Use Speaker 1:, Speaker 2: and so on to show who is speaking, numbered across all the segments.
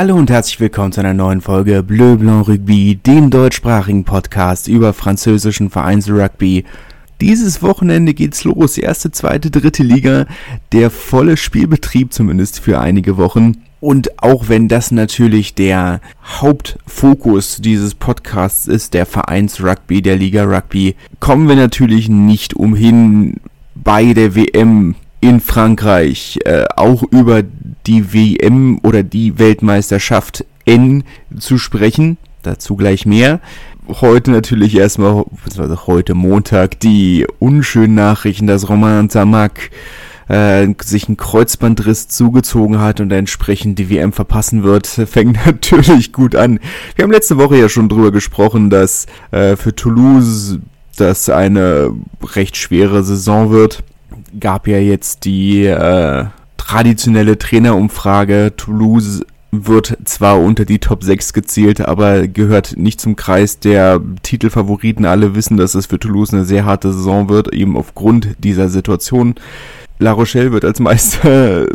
Speaker 1: Hallo und herzlich willkommen zu einer neuen Folge Bleu Blanc Rugby, dem deutschsprachigen Podcast über französischen Vereinsrugby. Dieses Wochenende geht's los, erste, zweite, dritte Liga, der volle Spielbetrieb zumindest für einige Wochen. Und auch wenn das natürlich der Hauptfokus dieses Podcasts ist, der Vereinsrugby, der Liga Rugby, kommen wir natürlich nicht umhin, bei der WM in Frankreich äh, auch über die WM oder die Weltmeisterschaft N zu sprechen. Dazu gleich mehr. Heute natürlich erstmal, beziehungsweise heute Montag, die unschönen Nachrichten, dass Roman Tamak äh, sich ein Kreuzbandriss zugezogen hat und entsprechend die WM verpassen wird, fängt natürlich gut an. Wir haben letzte Woche ja schon drüber gesprochen, dass äh, für Toulouse das eine recht schwere Saison wird. Gab ja jetzt die äh, traditionelle Trainerumfrage. Toulouse wird zwar unter die Top 6 gezählt, aber gehört nicht zum Kreis der Titelfavoriten. Alle wissen, dass es für Toulouse eine sehr harte Saison wird, eben aufgrund dieser Situation. La Rochelle wird als Meister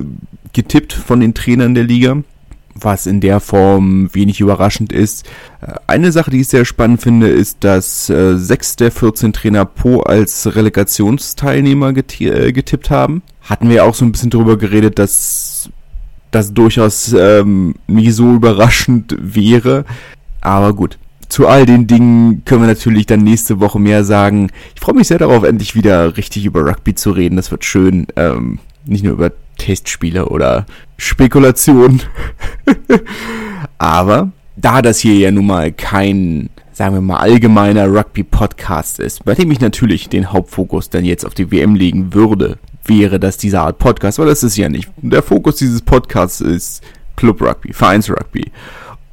Speaker 1: getippt von den Trainern der Liga, was in der Form wenig überraschend ist. Eine Sache, die ich sehr spannend finde, ist, dass äh, sechs der 14 Trainer Po als Relegationsteilnehmer äh, getippt haben hatten wir auch so ein bisschen drüber geredet, dass das durchaus ähm, nie so überraschend wäre. Aber gut, zu all den Dingen können wir natürlich dann nächste Woche mehr sagen. Ich freue mich sehr darauf, endlich wieder richtig über Rugby zu reden. Das wird schön. Ähm, nicht nur über Testspiele oder Spekulation. Aber da das hier ja nun mal kein, sagen wir mal, allgemeiner Rugby-Podcast ist, bei dem ich natürlich den Hauptfokus dann jetzt auf die WM legen würde, wäre das diese Art Podcast, aber das ist ja nicht. Der Fokus dieses Podcasts ist Club Rugby, Vereins Rugby.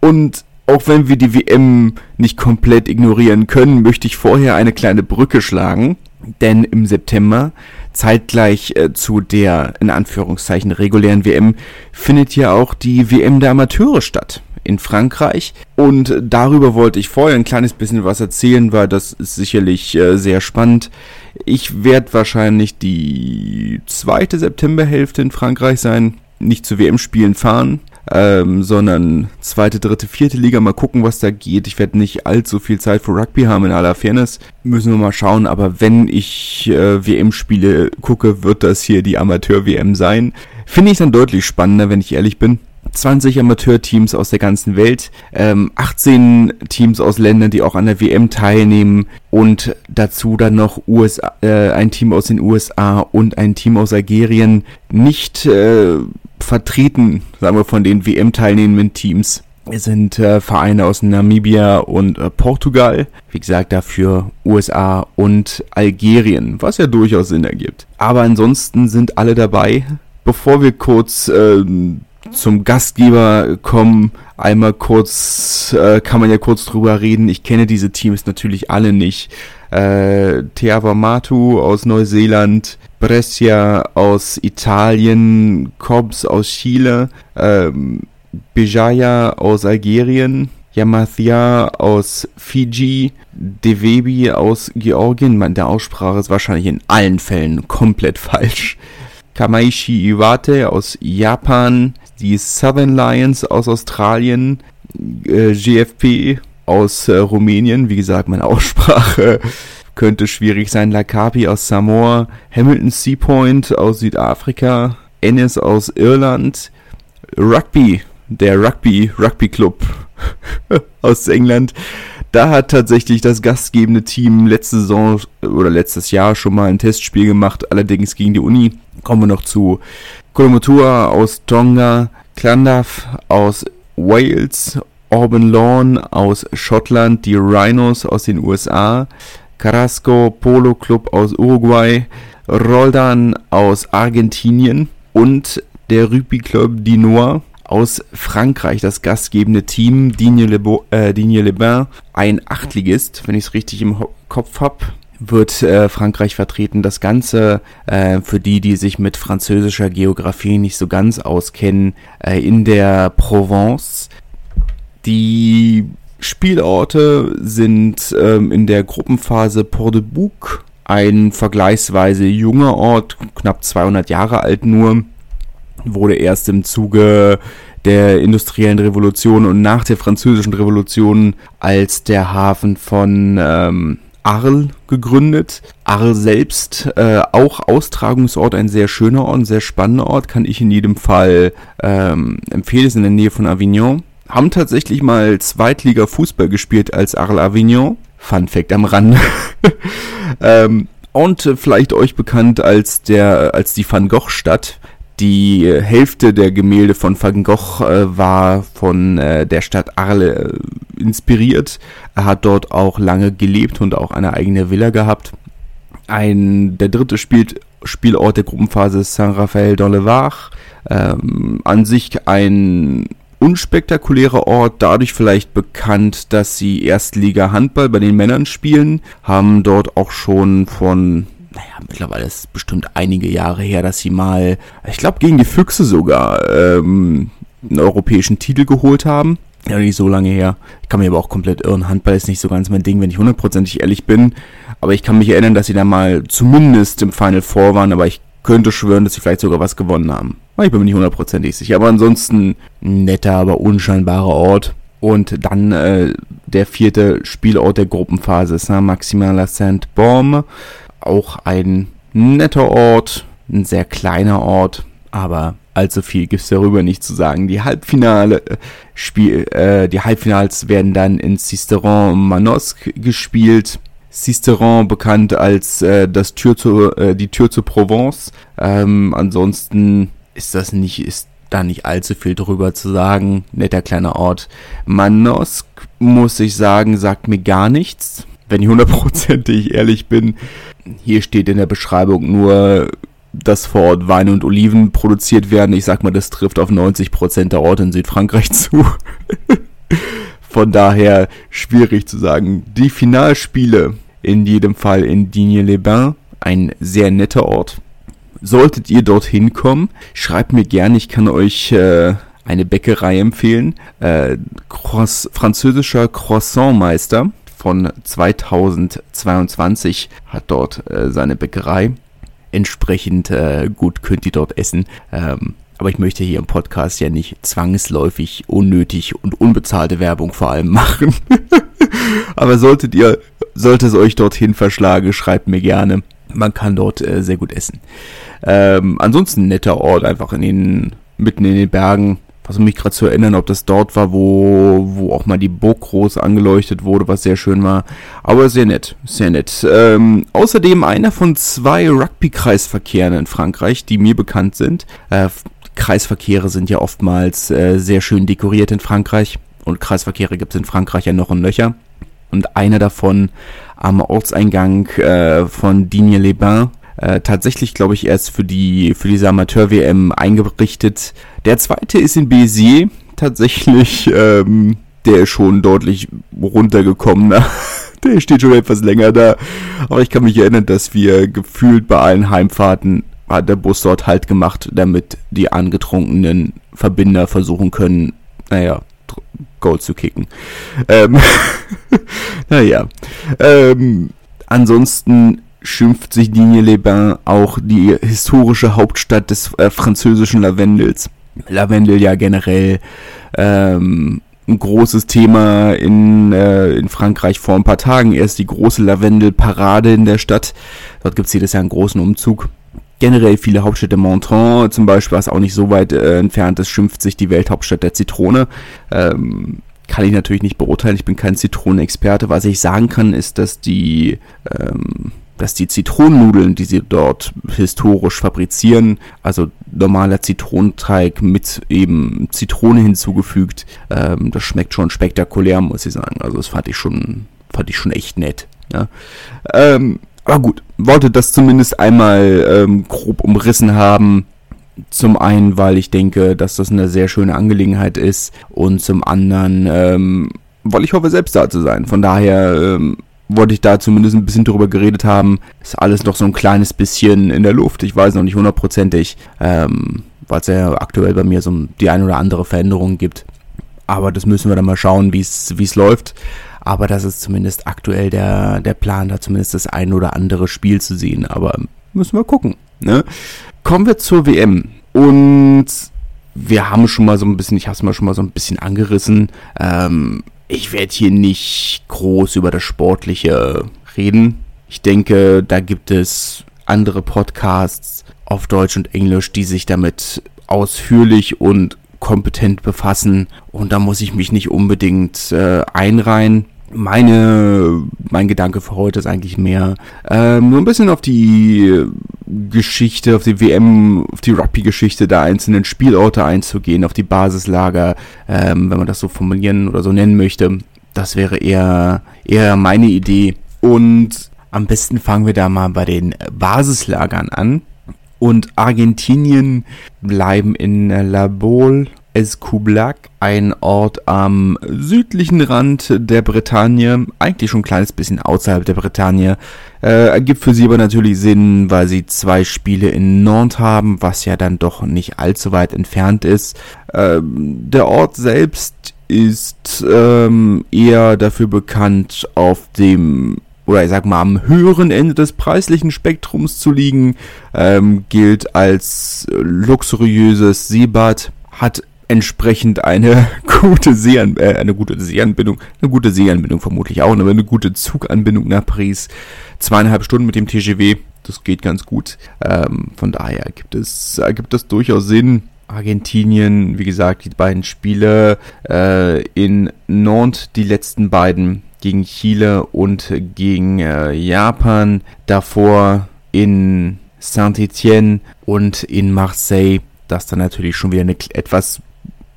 Speaker 1: Und auch wenn wir die WM nicht komplett ignorieren können, möchte ich vorher eine kleine Brücke schlagen, denn im September, zeitgleich äh, zu der in Anführungszeichen regulären WM, findet ja auch die WM der Amateure statt in Frankreich. Und darüber wollte ich vorher ein kleines bisschen was erzählen, weil das ist sicherlich äh, sehr spannend. Ich werde wahrscheinlich die zweite Septemberhälfte in Frankreich sein, nicht zu WM-Spielen fahren, ähm, sondern zweite, dritte, vierte Liga. Mal gucken, was da geht. Ich werde nicht allzu viel Zeit für Rugby haben, in aller Fairness. Müssen wir mal schauen. Aber wenn ich äh, WM-Spiele gucke, wird das hier die Amateur-WM sein. Finde ich dann deutlich spannender, wenn ich ehrlich bin. 20 Amateurteams aus der ganzen Welt, ähm, 18 Teams aus Ländern, die auch an der WM teilnehmen und dazu dann noch USA, äh, ein Team aus den USA und ein Team aus Algerien nicht äh, vertreten, sagen wir von den WM teilnehmenden Teams. Es sind äh, Vereine aus Namibia und äh, Portugal. Wie gesagt, dafür USA und Algerien, was ja durchaus Sinn ergibt. Aber ansonsten sind alle dabei. Bevor wir kurz ähm, zum Gastgeber kommen. Einmal kurz, äh, kann man ja kurz drüber reden. Ich kenne diese Teams natürlich alle nicht. Äh, Teavamatu aus Neuseeland, Brescia aus Italien, Cobbs aus Chile, ähm, Bijaya aus Algerien, Yamathia aus Fiji, Devebi aus Georgien. Man, der Aussprache ist wahrscheinlich in allen Fällen komplett falsch. Kamaishi Iwate aus Japan, die Southern Lions aus Australien, äh, GFP aus äh, Rumänien, wie gesagt, meine Aussprache könnte schwierig sein, Lakapi aus Samoa, Hamilton Seapoint aus Südafrika, Ennis aus Irland, Rugby, der Rugby Rugby Club aus England. Da hat tatsächlich das gastgebende Team letzte Saison oder letztes Jahr schon mal ein Testspiel gemacht, allerdings gegen die Uni. Kommen wir noch zu. Kolomotua aus Tonga, Clontarf aus Wales, Auburn Lawn aus Schottland, die Rhinos aus den USA, Carrasco Polo Club aus Uruguay, Roldan aus Argentinien und der Rugby Club Dinois aus Frankreich, das gastgebende Team Digne Le, äh, Bain, ein Achtligist, wenn ich es richtig im Kopf habe wird äh, Frankreich vertreten. Das Ganze äh, für die, die sich mit französischer Geografie nicht so ganz auskennen, äh, in der Provence. Die Spielorte sind ähm, in der Gruppenphase Port de Bouc, ein vergleichsweise junger Ort, knapp 200 Jahre alt nur, wurde erst im Zuge der industriellen Revolution und nach der französischen Revolution als der Hafen von ähm, Arles gegründet. Arles selbst äh, auch Austragungsort, ein sehr schöner Ort, ein sehr spannender Ort, kann ich in jedem Fall ähm, empfehlen, ist in der Nähe von Avignon. Haben tatsächlich mal Zweitliga Fußball gespielt als Arles Avignon. Fun Fact am Rande. ähm, und vielleicht euch bekannt als der als die Van Gogh Stadt die Hälfte der Gemälde von Van Gogh äh, war von äh, der Stadt Arles äh, inspiriert. Er hat dort auch lange gelebt und auch eine eigene Villa gehabt. Ein, der dritte spielt, Spielort der Gruppenphase Saint-Raphaël dans. Ähm, an sich ein unspektakulärer Ort, dadurch vielleicht bekannt, dass sie Erstliga Handball bei den Männern spielen, haben dort auch schon von naja, mittlerweile ist es bestimmt einige Jahre her, dass sie mal, ich glaube, gegen die Füchse sogar ähm, einen europäischen Titel geholt haben. Ja, nicht so lange her. Ich kann mich aber auch komplett irren. Handball ist nicht so ganz mein Ding, wenn ich hundertprozentig ehrlich bin. Aber ich kann mich erinnern, dass sie da mal zumindest im Final Four waren, aber ich könnte schwören, dass sie vielleicht sogar was gewonnen haben. Ich bin mir nicht hundertprozentig sicher. Aber ansonsten netter, aber unscheinbarer Ort. Und dann äh, der vierte Spielort der Gruppenphase, Saint-Maximin-la-Sainte-Baume auch ein netter Ort, ein sehr kleiner Ort, aber allzu viel gibt's darüber nicht zu sagen. Die Halbfinale äh, Spiel, äh, die Halbfinals werden dann in Sisteron Manosque gespielt. Sisteron bekannt als äh, das Tür zu, äh, die Tür zur Provence. Ähm, ansonsten ist das nicht, ist da nicht allzu viel drüber zu sagen. Netter kleiner Ort. Manosque, muss ich sagen, sagt mir gar nichts. Wenn ich hundertprozentig ehrlich bin. Hier steht in der Beschreibung nur, dass vor Ort Weine und Oliven produziert werden. Ich sag mal, das trifft auf 90% der Orte in Südfrankreich zu. Von daher schwierig zu sagen. Die Finalspiele in jedem Fall in Digne-les-Bains. Ein sehr netter Ort. Solltet ihr dorthin kommen, schreibt mir gerne, ich kann euch äh, eine Bäckerei empfehlen. Äh, Croiss französischer Croissantmeister von 2022 hat dort äh, seine Bäckerei. Entsprechend äh, gut könnt ihr dort essen. Ähm, aber ich möchte hier im Podcast ja nicht zwangsläufig unnötig und unbezahlte Werbung vor allem machen. aber solltet ihr, sollte es euch dorthin verschlagen, schreibt mir gerne. Man kann dort äh, sehr gut essen. Ähm, ansonsten netter Ort, einfach in den, mitten in den Bergen versuche mich gerade zu erinnern, ob das dort war, wo, wo auch mal die Burg groß angeleuchtet wurde, was sehr schön war. Aber sehr nett, sehr nett. Ähm, außerdem einer von zwei Rugby-Kreisverkehren in Frankreich, die mir bekannt sind. Äh, Kreisverkehre sind ja oftmals äh, sehr schön dekoriert in Frankreich. Und Kreisverkehre gibt es in Frankreich ja noch in Löcher. Und einer davon am Ortseingang äh, von Digne-les-Bains äh, tatsächlich, glaube ich, erst für die für diese Amateur-WM eingerichtet. Der zweite ist in Béziers tatsächlich, ähm, der ist schon deutlich runtergekommener. der steht schon etwas länger da. Aber ich kann mich erinnern, dass wir gefühlt bei allen Heimfahrten hat der Bus dort halt gemacht, damit die angetrunkenen Verbinder versuchen können, naja, Gold zu kicken. Ähm, naja. Ähm, ansonsten schimpft sich Digne-les-Bains auch die historische Hauptstadt des äh, französischen Lavendels. Lavendel ja generell ähm, ein großes Thema in, äh, in Frankreich vor ein paar Tagen. Erst die große Lavendel-Parade in der Stadt. Dort gibt es jedes Jahr einen großen Umzug. Generell viele Hauptstädte, Montreux zum Beispiel, was auch nicht so weit äh, entfernt ist, schimpft sich die Welthauptstadt der Zitrone. Ähm, kann ich natürlich nicht beurteilen, ich bin kein Zitronenexperte. Was ich sagen kann, ist, dass die ähm, dass die Zitronennudeln, die sie dort historisch fabrizieren, also normaler Zitronenteig mit eben Zitrone hinzugefügt, ähm, das schmeckt schon spektakulär, muss ich sagen. Also das fand ich schon, fand ich schon echt nett. Ja. Ähm, aber gut, wollte das zumindest einmal ähm, grob umrissen haben. Zum einen, weil ich denke, dass das eine sehr schöne Angelegenheit ist und zum anderen, ähm, weil ich hoffe, selbst da zu sein. Von daher ähm, wollte ich da zumindest ein bisschen drüber geredet haben. Ist alles noch so ein kleines bisschen in der Luft. Ich weiß noch nicht hundertprozentig, ähm, weil es ja aktuell bei mir so die ein oder andere Veränderung gibt. Aber das müssen wir dann mal schauen, wie es läuft. Aber das ist zumindest aktuell der, der Plan, da zumindest das ein oder andere Spiel zu sehen. Aber müssen wir gucken. Ne? Kommen wir zur WM. Und wir haben schon mal so ein bisschen, ich habe es mal schon mal so ein bisschen angerissen. Ähm, ich werde hier nicht groß über das Sportliche reden. Ich denke, da gibt es andere Podcasts auf Deutsch und Englisch, die sich damit ausführlich und kompetent befassen. Und da muss ich mich nicht unbedingt äh, einreihen meine, mein Gedanke für heute ist eigentlich mehr, ähm, nur ein bisschen auf die Geschichte, auf die WM, auf die Rugby-Geschichte der einzelnen Spielorte einzugehen, auf die Basislager, ähm, wenn man das so formulieren oder so nennen möchte. Das wäre eher, eher meine Idee. Und am besten fangen wir da mal bei den Basislagern an. Und Argentinien bleiben in La Baule Escoublac, ein Ort am südlichen Rand der Bretagne, eigentlich schon ein kleines bisschen außerhalb der Bretagne. Äh, ergibt für sie aber natürlich Sinn, weil sie zwei Spiele in Nantes haben, was ja dann doch nicht allzu weit entfernt ist. Ähm, der Ort selbst ist ähm, eher dafür bekannt, auf dem oder ich sag mal am höheren Ende des preislichen Spektrums zu liegen, ähm, gilt als luxuriöses Seebad, hat entsprechend eine gute Seean äh, eine gute Seeanbindung, eine gute Seeanbindung vermutlich auch, aber eine gute Zuganbindung nach Paris. Zweieinhalb Stunden mit dem TGW, das geht ganz gut. Ähm, von daher gibt es, gibt es durchaus Sinn. Argentinien, wie gesagt, die beiden Spiele äh, in Nantes, die letzten beiden gegen Chile und gegen äh, Japan. Davor in Saint-Étienne und in Marseille das dann natürlich schon wieder eine etwas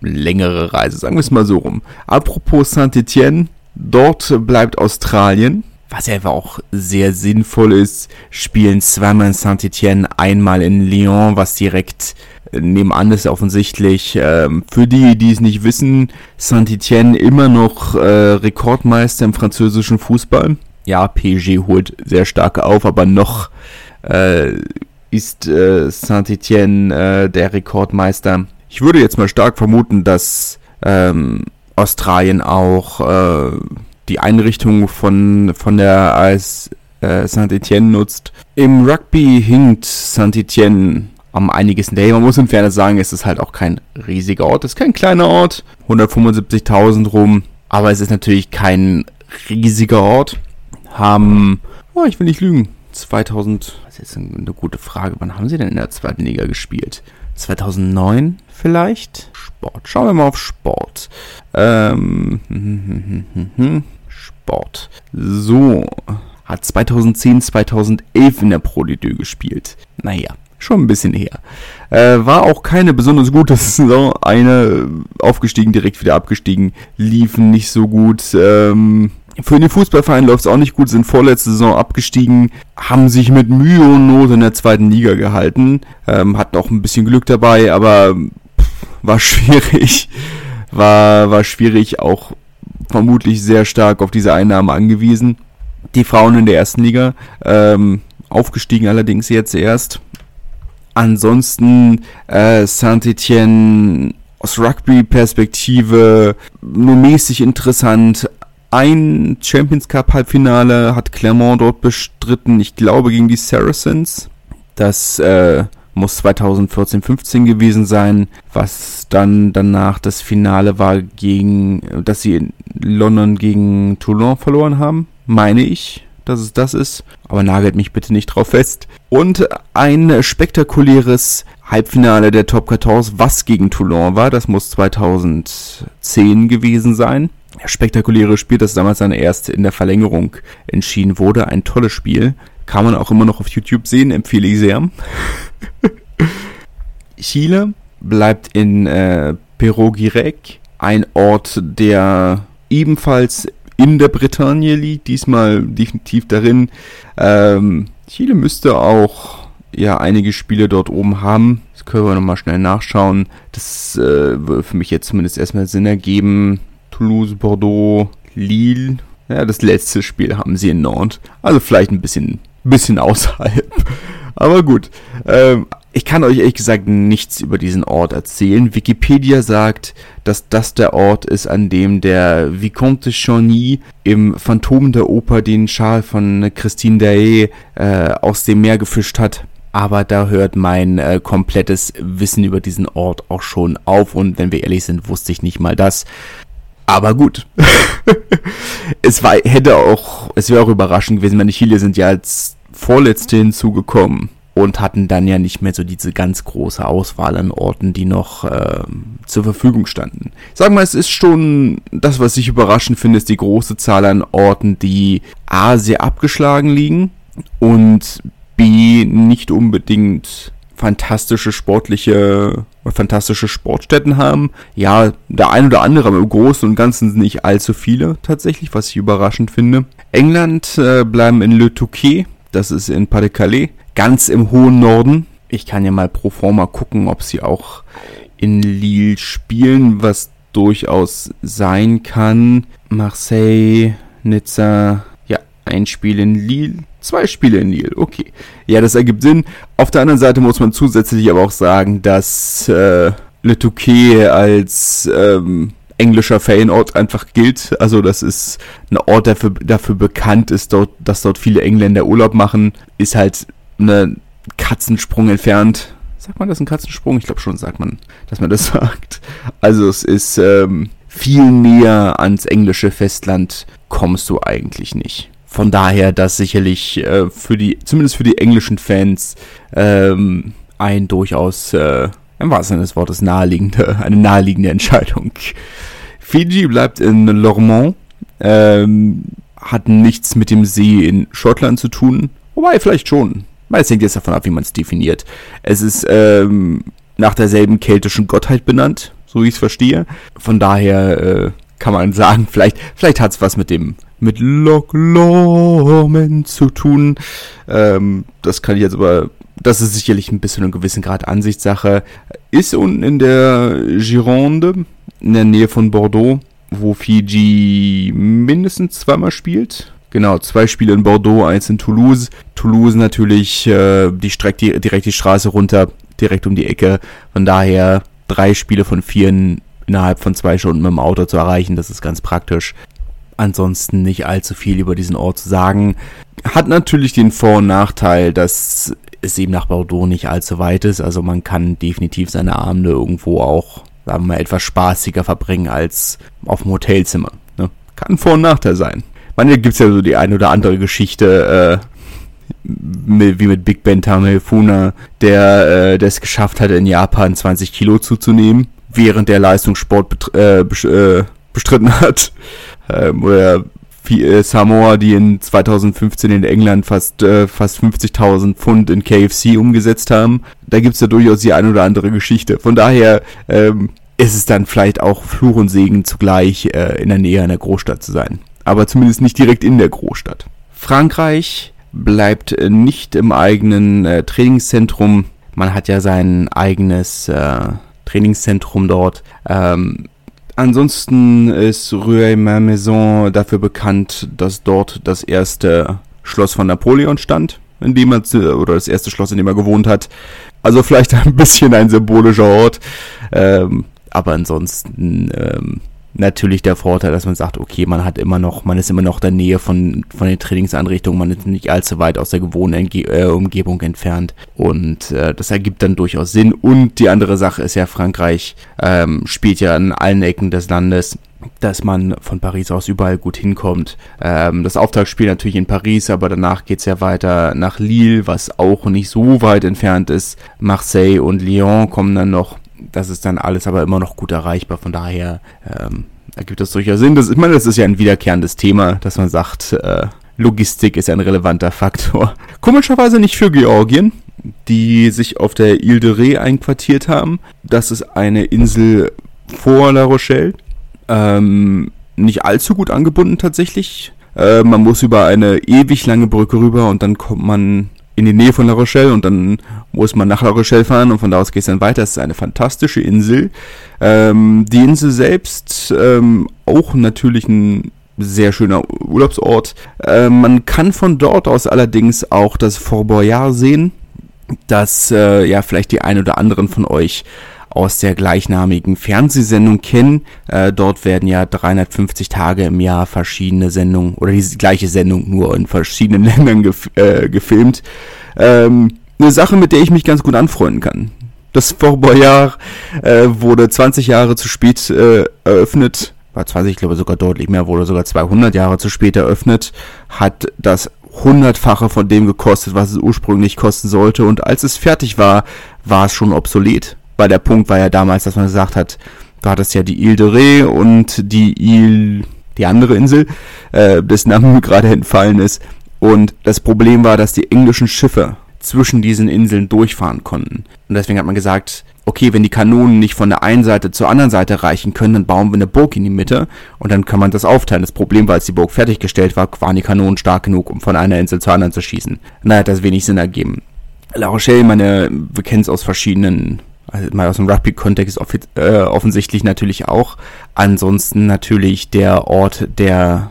Speaker 1: längere Reise, sagen wir es mal so rum. Apropos Saint-Etienne, dort bleibt Australien, was ja einfach auch sehr sinnvoll ist, spielen zweimal in Saint-Etienne, einmal in Lyon, was direkt nebenan ist offensichtlich. Ähm, für die, die es nicht wissen, Saint-Etienne immer noch äh, Rekordmeister im französischen Fußball. Ja, PSG holt sehr stark auf, aber noch äh, ist äh, Saint-Etienne äh, der Rekordmeister ich würde jetzt mal stark vermuten, dass ähm, Australien auch äh, die Einrichtung von, von der AS äh, Saint-Etienne nutzt. Im Rugby hinkt Saint-Etienne am einiges hinterher. Man muss im Fairness sagen, es ist halt auch kein riesiger Ort. Es ist kein kleiner Ort, 175.000 rum, aber es ist natürlich kein riesiger Ort. Haben, oh, ich will nicht lügen, 2000, das ist eine gute Frage, wann haben sie denn in der zweiten Liga gespielt? 2009 vielleicht? Sport. Schauen wir mal auf Sport. Ähm, Sport. So. Hat 2010, 2011 in der Pro Ligue gespielt. Naja, schon ein bisschen her. Äh, war auch keine besonders gute Saison. Eine aufgestiegen, direkt wieder abgestiegen. Liefen nicht so gut. Ähm, für den Fußballverein läuft es auch nicht gut, sind vorletzte Saison abgestiegen, haben sich mit Mühe und Not in der zweiten Liga gehalten, ähm, hatten auch ein bisschen Glück dabei, aber war schwierig, war, war schwierig, auch vermutlich sehr stark auf diese Einnahme angewiesen. Die Frauen in der ersten Liga, ähm, aufgestiegen allerdings jetzt erst. Ansonsten äh, Saint-Etienne aus Rugby-Perspektive nur mäßig interessant, ein Champions Cup Halbfinale hat Clermont dort bestritten, ich glaube gegen die Saracens. Das äh, muss 2014-15 gewesen sein, was dann danach das Finale war gegen, dass sie in London gegen Toulon verloren haben, meine ich, dass es das ist, aber nagelt mich bitte nicht drauf fest. Und ein spektakuläres Halbfinale der Top 14, was gegen Toulon war, das muss 2010 gewesen sein spektakuläre Spiel, das damals dann erst in der Verlängerung entschieden wurde. Ein tolles Spiel. Kann man auch immer noch auf YouTube sehen, empfehle ich sehr. Chile bleibt in äh, Perogirec, ein Ort, der ebenfalls in der Bretagne liegt, diesmal definitiv darin. Ähm, Chile müsste auch ja einige Spiele dort oben haben. Das können wir nochmal schnell nachschauen. Das äh, würde für mich jetzt zumindest erstmal Sinn ergeben. Toulouse, Bordeaux, Lille. Ja, das letzte Spiel haben sie in Nantes. Also vielleicht ein bisschen, bisschen außerhalb. Aber gut. Ähm, ich kann euch ehrlich gesagt nichts über diesen Ort erzählen. Wikipedia sagt, dass das der Ort ist, an dem der Vicomte de Chauny im Phantom der Oper den Schal von Christine Daé äh, aus dem Meer gefischt hat. aber da hört mein äh, komplettes Wissen über diesen Ort auch schon auf und wenn wir ehrlich sind, wusste ich nicht mal das. Aber gut. es war, hätte auch, es wäre auch überraschend gewesen, meine Chile sind ja als Vorletzte hinzugekommen und hatten dann ja nicht mehr so diese ganz große Auswahl an Orten, die noch äh, zur Verfügung standen. Sagen wir, es ist schon das, was ich überraschend finde, ist die große Zahl an Orten, die A sehr abgeschlagen liegen und B nicht unbedingt fantastische sportliche fantastische Sportstätten haben. Ja, der ein oder andere, aber im Großen und Ganzen sind nicht allzu viele tatsächlich, was ich überraschend finde. England äh, bleiben in Le Touquet, das ist in Pas-de-Calais, ganz im hohen Norden. Ich kann ja mal pro forma gucken, ob sie auch in Lille spielen, was durchaus sein kann. Marseille, Nizza, ja, ein Spiel in Lille, zwei Spiele in Lille, okay. Ja, das ergibt Sinn. Auf der anderen Seite muss man zusätzlich aber auch sagen, dass äh, Le Touquet als ähm, englischer Ferienort einfach gilt. Also das ist ein Ort, der für, dafür bekannt ist, dort, dass dort viele Engländer Urlaub machen. Ist halt eine Katzensprung entfernt. Sagt man das ein Katzensprung? Ich glaube schon, sagt man, dass man das sagt. Also es ist ähm, viel näher ans englische Festland kommst du eigentlich nicht. Von daher, das sicherlich äh, für die, zumindest für die englischen Fans, ähm, ein durchaus, äh, im wahrsten Sinne des Wortes, naheliegende, eine naheliegende Entscheidung. Fiji bleibt in Lormont, ähm, hat nichts mit dem See in Schottland zu tun, wobei vielleicht schon. Es hängt jetzt davon ab, wie man es definiert. Es ist ähm, nach derselben keltischen Gottheit benannt, so wie ich es verstehe. Von daher äh, kann man sagen, vielleicht, vielleicht hat es was mit dem mit Loch Lomond zu tun. Ähm, das kann ich jetzt aber, das ist sicherlich ein bisschen einen gewissen Grad Ansichtssache. Ist unten in der Gironde, in der Nähe von Bordeaux, wo Fiji mindestens zweimal spielt. Genau, zwei Spiele in Bordeaux, eins in Toulouse. Toulouse natürlich, äh, die streckt die, direkt die Straße runter, direkt um die Ecke. Von daher drei Spiele von vier innerhalb von zwei Stunden mit dem Auto zu erreichen, das ist ganz praktisch ansonsten nicht allzu viel über diesen Ort zu sagen. Hat natürlich den Vor- und Nachteil, dass es eben nach Bordeaux nicht allzu weit ist. Also man kann definitiv seine Abende irgendwo auch, sagen wir mal, etwas spaßiger verbringen als auf dem Hotelzimmer. Ne? Kann Vor- und Nachteil sein. Man, da gibt's ja so die eine oder andere Geschichte, äh, wie mit Big Ben Tamefuna, der äh, es geschafft hat, in Japan 20 Kilo zuzunehmen, während der Leistungssport äh, äh, bestritten hat ähm, oder äh, Samoa, die in 2015 in England fast, äh, fast 50.000 Pfund in KFC umgesetzt haben. Da gibt's ja durchaus die ein oder andere Geschichte. Von daher ähm, ist es dann vielleicht auch Fluch und Segen zugleich, äh, in der Nähe einer Großstadt zu sein. Aber zumindest nicht direkt in der Großstadt. Frankreich bleibt äh, nicht im eigenen äh, Trainingszentrum. Man hat ja sein eigenes äh, Trainingszentrum dort. Ähm, Ansonsten ist Rueil-Malmaison dafür bekannt, dass dort das erste Schloss von Napoleon stand, in dem er, oder das erste Schloss, in dem er gewohnt hat. Also vielleicht ein bisschen ein symbolischer Ort. Ähm, aber ansonsten ähm, natürlich der Vorteil, dass man sagt, okay, man hat immer noch, man ist immer noch in der Nähe von, von den Trainingsanrichtungen, man ist nicht allzu weit aus der gewohnten äh, Umgebung entfernt und äh, das ergibt dann durchaus Sinn. Und die andere Sache ist ja, Frankreich ähm, spielt ja an allen Ecken des Landes dass man von Paris aus überall gut hinkommt. Ähm, das Auftaktspiel natürlich in Paris, aber danach geht's ja weiter nach Lille, was auch nicht so weit entfernt ist. Marseille und Lyon kommen dann noch das ist dann alles aber immer noch gut erreichbar. Von daher ähm, ergibt das durchaus Sinn. Das, ich meine, das ist ja ein wiederkehrendes Thema, dass man sagt, äh, Logistik ist ein relevanter Faktor. Komischerweise nicht für Georgien, die sich auf der Ile de Ré einquartiert haben. Das ist eine Insel vor La Rochelle. Ähm, nicht allzu gut angebunden tatsächlich. Äh, man muss über eine ewig lange Brücke rüber und dann kommt man in die Nähe von La Rochelle und dann muss man nach La Rochelle fahren und von da aus geht es dann weiter. Es ist eine fantastische Insel. Ähm, die Insel selbst ähm, auch natürlich ein sehr schöner Urlaubsort. Äh, man kann von dort aus allerdings auch das Fort Boyard sehen, das äh, ja vielleicht die ein oder anderen von euch aus der gleichnamigen Fernsehsendung kennen. Äh, dort werden ja 350 Tage im Jahr verschiedene Sendungen oder die gleiche Sendung nur in verschiedenen Ländern gef äh, gefilmt. Ähm, eine Sache, mit der ich mich ganz gut anfreunden kann. Das Fort äh, wurde 20 Jahre zu spät äh, eröffnet, war 20, ich glaube sogar deutlich mehr, wurde sogar 200 Jahre zu spät eröffnet, hat das hundertfache von dem gekostet, was es ursprünglich kosten sollte und als es fertig war, war es schon obsolet. Weil der Punkt war ja damals, dass man gesagt hat, du hattest ja die Ile de Ré und die Ile, die andere Insel, äh, dessen Name mir gerade entfallen ist. Und das Problem war, dass die englischen Schiffe zwischen diesen Inseln durchfahren konnten. Und deswegen hat man gesagt, okay, wenn die Kanonen nicht von der einen Seite zur anderen Seite reichen können, dann bauen wir eine Burg in die Mitte und dann kann man das aufteilen. Das Problem war, als die Burg fertiggestellt war, waren die Kanonen stark genug, um von einer Insel zur anderen zu schießen. Naja, hat das wenig Sinn ergeben. La Rochelle, meine, wir kennen es aus verschiedenen, also mal aus dem Rugby-Kontext äh, offensichtlich natürlich auch. Ansonsten natürlich der Ort der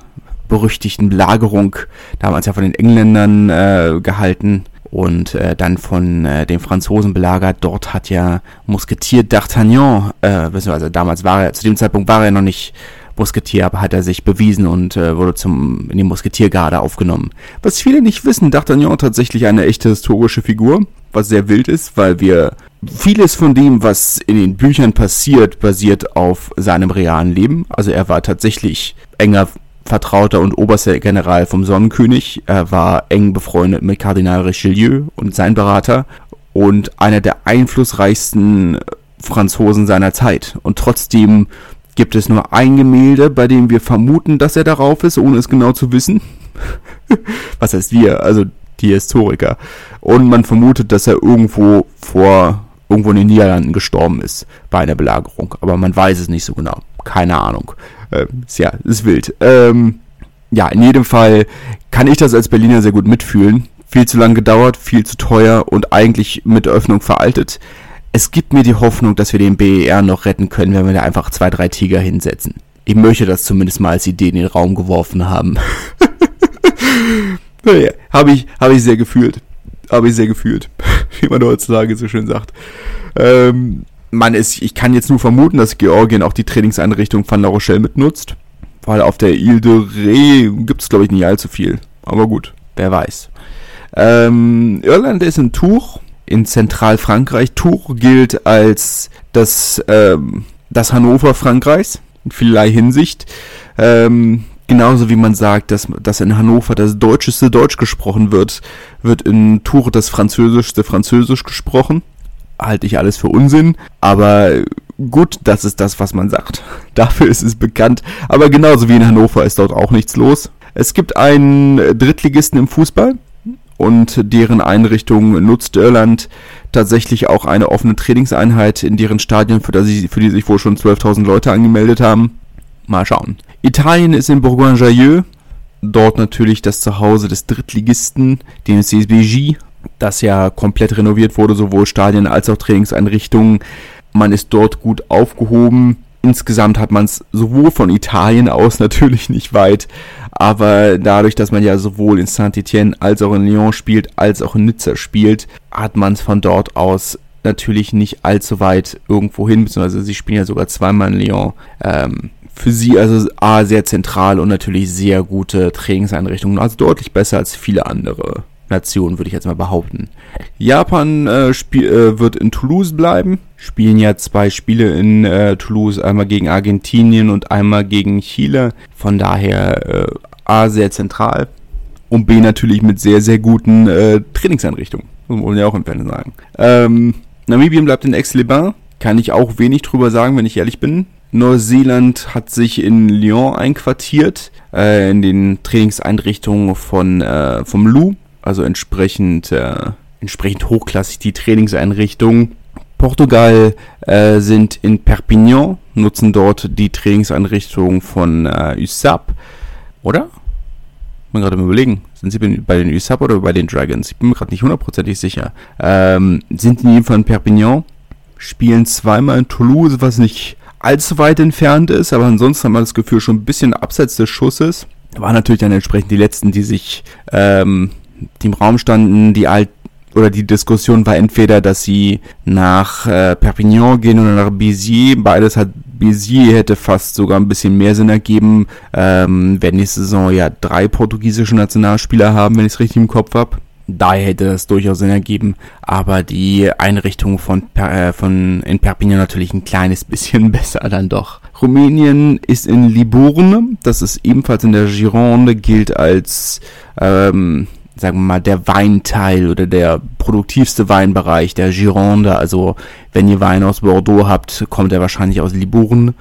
Speaker 1: berüchtigten Belagerung, damals ja von den Engländern äh, gehalten und äh, dann von äh, den Franzosen belagert. Dort hat ja Musketier D'Artagnan, äh, beziehungsweise damals war er, zu dem Zeitpunkt war er noch nicht Musketier, aber hat er sich bewiesen und äh, wurde zum in die Musketiergarde aufgenommen. Was viele nicht wissen, D'Artagnan tatsächlich eine echte historische Figur, was sehr wild ist, weil wir vieles von dem, was in den Büchern passiert, basiert auf seinem realen Leben. Also er war tatsächlich enger Vertrauter und oberster General vom Sonnenkönig. Er war eng befreundet mit Kardinal Richelieu und sein Berater und einer der einflussreichsten Franzosen seiner Zeit. Und trotzdem gibt es nur ein Gemälde, bei dem wir vermuten, dass er darauf ist, ohne es genau zu wissen. Was heißt wir? Also die Historiker. Und man vermutet, dass er irgendwo vor, irgendwo in den Niederlanden gestorben ist bei einer Belagerung. Aber man weiß es nicht so genau. Keine Ahnung. Äh, ist, ja, ist wild. Ähm, ja, in jedem Fall kann ich das als Berliner sehr gut mitfühlen. Viel zu lang gedauert, viel zu teuer und eigentlich mit Öffnung veraltet. Es gibt mir die Hoffnung, dass wir den BER noch retten können, wenn wir da einfach zwei, drei Tiger hinsetzen. Ich möchte das zumindest mal als Idee in den Raum geworfen haben. naja, habe ich, hab ich sehr gefühlt. Habe ich sehr gefühlt. Wie man heutzutage so schön sagt. Ähm, man ist, ich kann jetzt nur vermuten, dass Georgien auch die Trainingseinrichtung von La Rochelle mitnutzt. Weil auf der Ile de Ré gibt es, glaube ich, nicht allzu viel. Aber gut, wer weiß. Ähm, Irland ist in Tours, in Zentralfrankreich. Tours gilt als das, ähm, das Hannover Frankreichs, in vielerlei Hinsicht. Ähm, genauso wie man sagt, dass, dass in Hannover das deutscheste Deutsch gesprochen wird, wird in Tours das französischste Französisch gesprochen halte ich alles für Unsinn, aber gut, das ist das, was man sagt. Dafür ist es bekannt. Aber genauso wie in Hannover ist dort auch nichts los. Es gibt einen Drittligisten im Fußball und deren Einrichtung nutzt Irland tatsächlich auch eine offene Trainingseinheit in deren Stadion, für, die, für die sich wohl schon 12.000 Leute angemeldet haben. Mal schauen. Italien ist in Bourgogne-Jallieu. Dort natürlich das Zuhause des Drittligisten, den CSBG das ja komplett renoviert wurde, sowohl Stadien als auch Trainingseinrichtungen. Man ist dort gut aufgehoben. Insgesamt hat man es sowohl von Italien aus natürlich nicht weit, aber dadurch, dass man ja sowohl in Saint-Étienne als auch in Lyon spielt, als auch in Nizza spielt, hat man es von dort aus natürlich nicht allzu weit irgendwo hin, beziehungsweise sie spielen ja sogar zweimal in Lyon. Ähm, für sie also A, sehr zentral und natürlich sehr gute Trainingseinrichtungen, also deutlich besser als viele andere Nation, würde ich jetzt mal behaupten. Japan äh, äh, wird in Toulouse bleiben. Spielen ja zwei Spiele in äh, Toulouse, einmal gegen Argentinien und einmal gegen Chile. Von daher äh, A sehr zentral und B natürlich mit sehr, sehr guten äh, Trainingseinrichtungen. Muss man ja auch im Fernsehen sagen. Ähm, Namibien bleibt in Aix-les-Bains. Kann ich auch wenig drüber sagen, wenn ich ehrlich bin. Neuseeland hat sich in Lyon einquartiert, äh, in den Trainingseinrichtungen von, äh, vom Lou also entsprechend, äh, entsprechend hochklassig die Trainingseinrichtungen. Portugal äh, sind in Perpignan, nutzen dort die Trainingseinrichtung von äh, USAP, oder? Ich bin gerade überlegen, sind sie bei den USAP oder bei den Dragons? Ich bin mir gerade nicht hundertprozentig sicher. Ähm, sind in jedem Fall in Perpignan, spielen zweimal in Toulouse, was nicht allzu weit entfernt ist, aber ansonsten haben wir das Gefühl schon ein bisschen abseits des Schusses. Waren natürlich dann entsprechend die letzten, die sich ähm, die im Raum standen, die alt oder die Diskussion war entweder, dass sie nach äh, Perpignan gehen oder nach Béziers. Beides hat Béziers hätte fast sogar ein bisschen mehr Sinn ergeben, ähm, wenn nächste Saison ja drei portugiesische Nationalspieler haben, wenn ich es richtig im Kopf habe. Daher hätte das durchaus Sinn ergeben, aber die Einrichtung von, äh, von in Perpignan natürlich ein kleines bisschen besser dann doch. Rumänien ist in Libourne, das ist ebenfalls in der Gironde, gilt als ähm, sagen wir mal, der Weinteil oder der produktivste Weinbereich der Gironde. Also wenn ihr Wein aus Bordeaux habt, kommt er wahrscheinlich aus Libourne.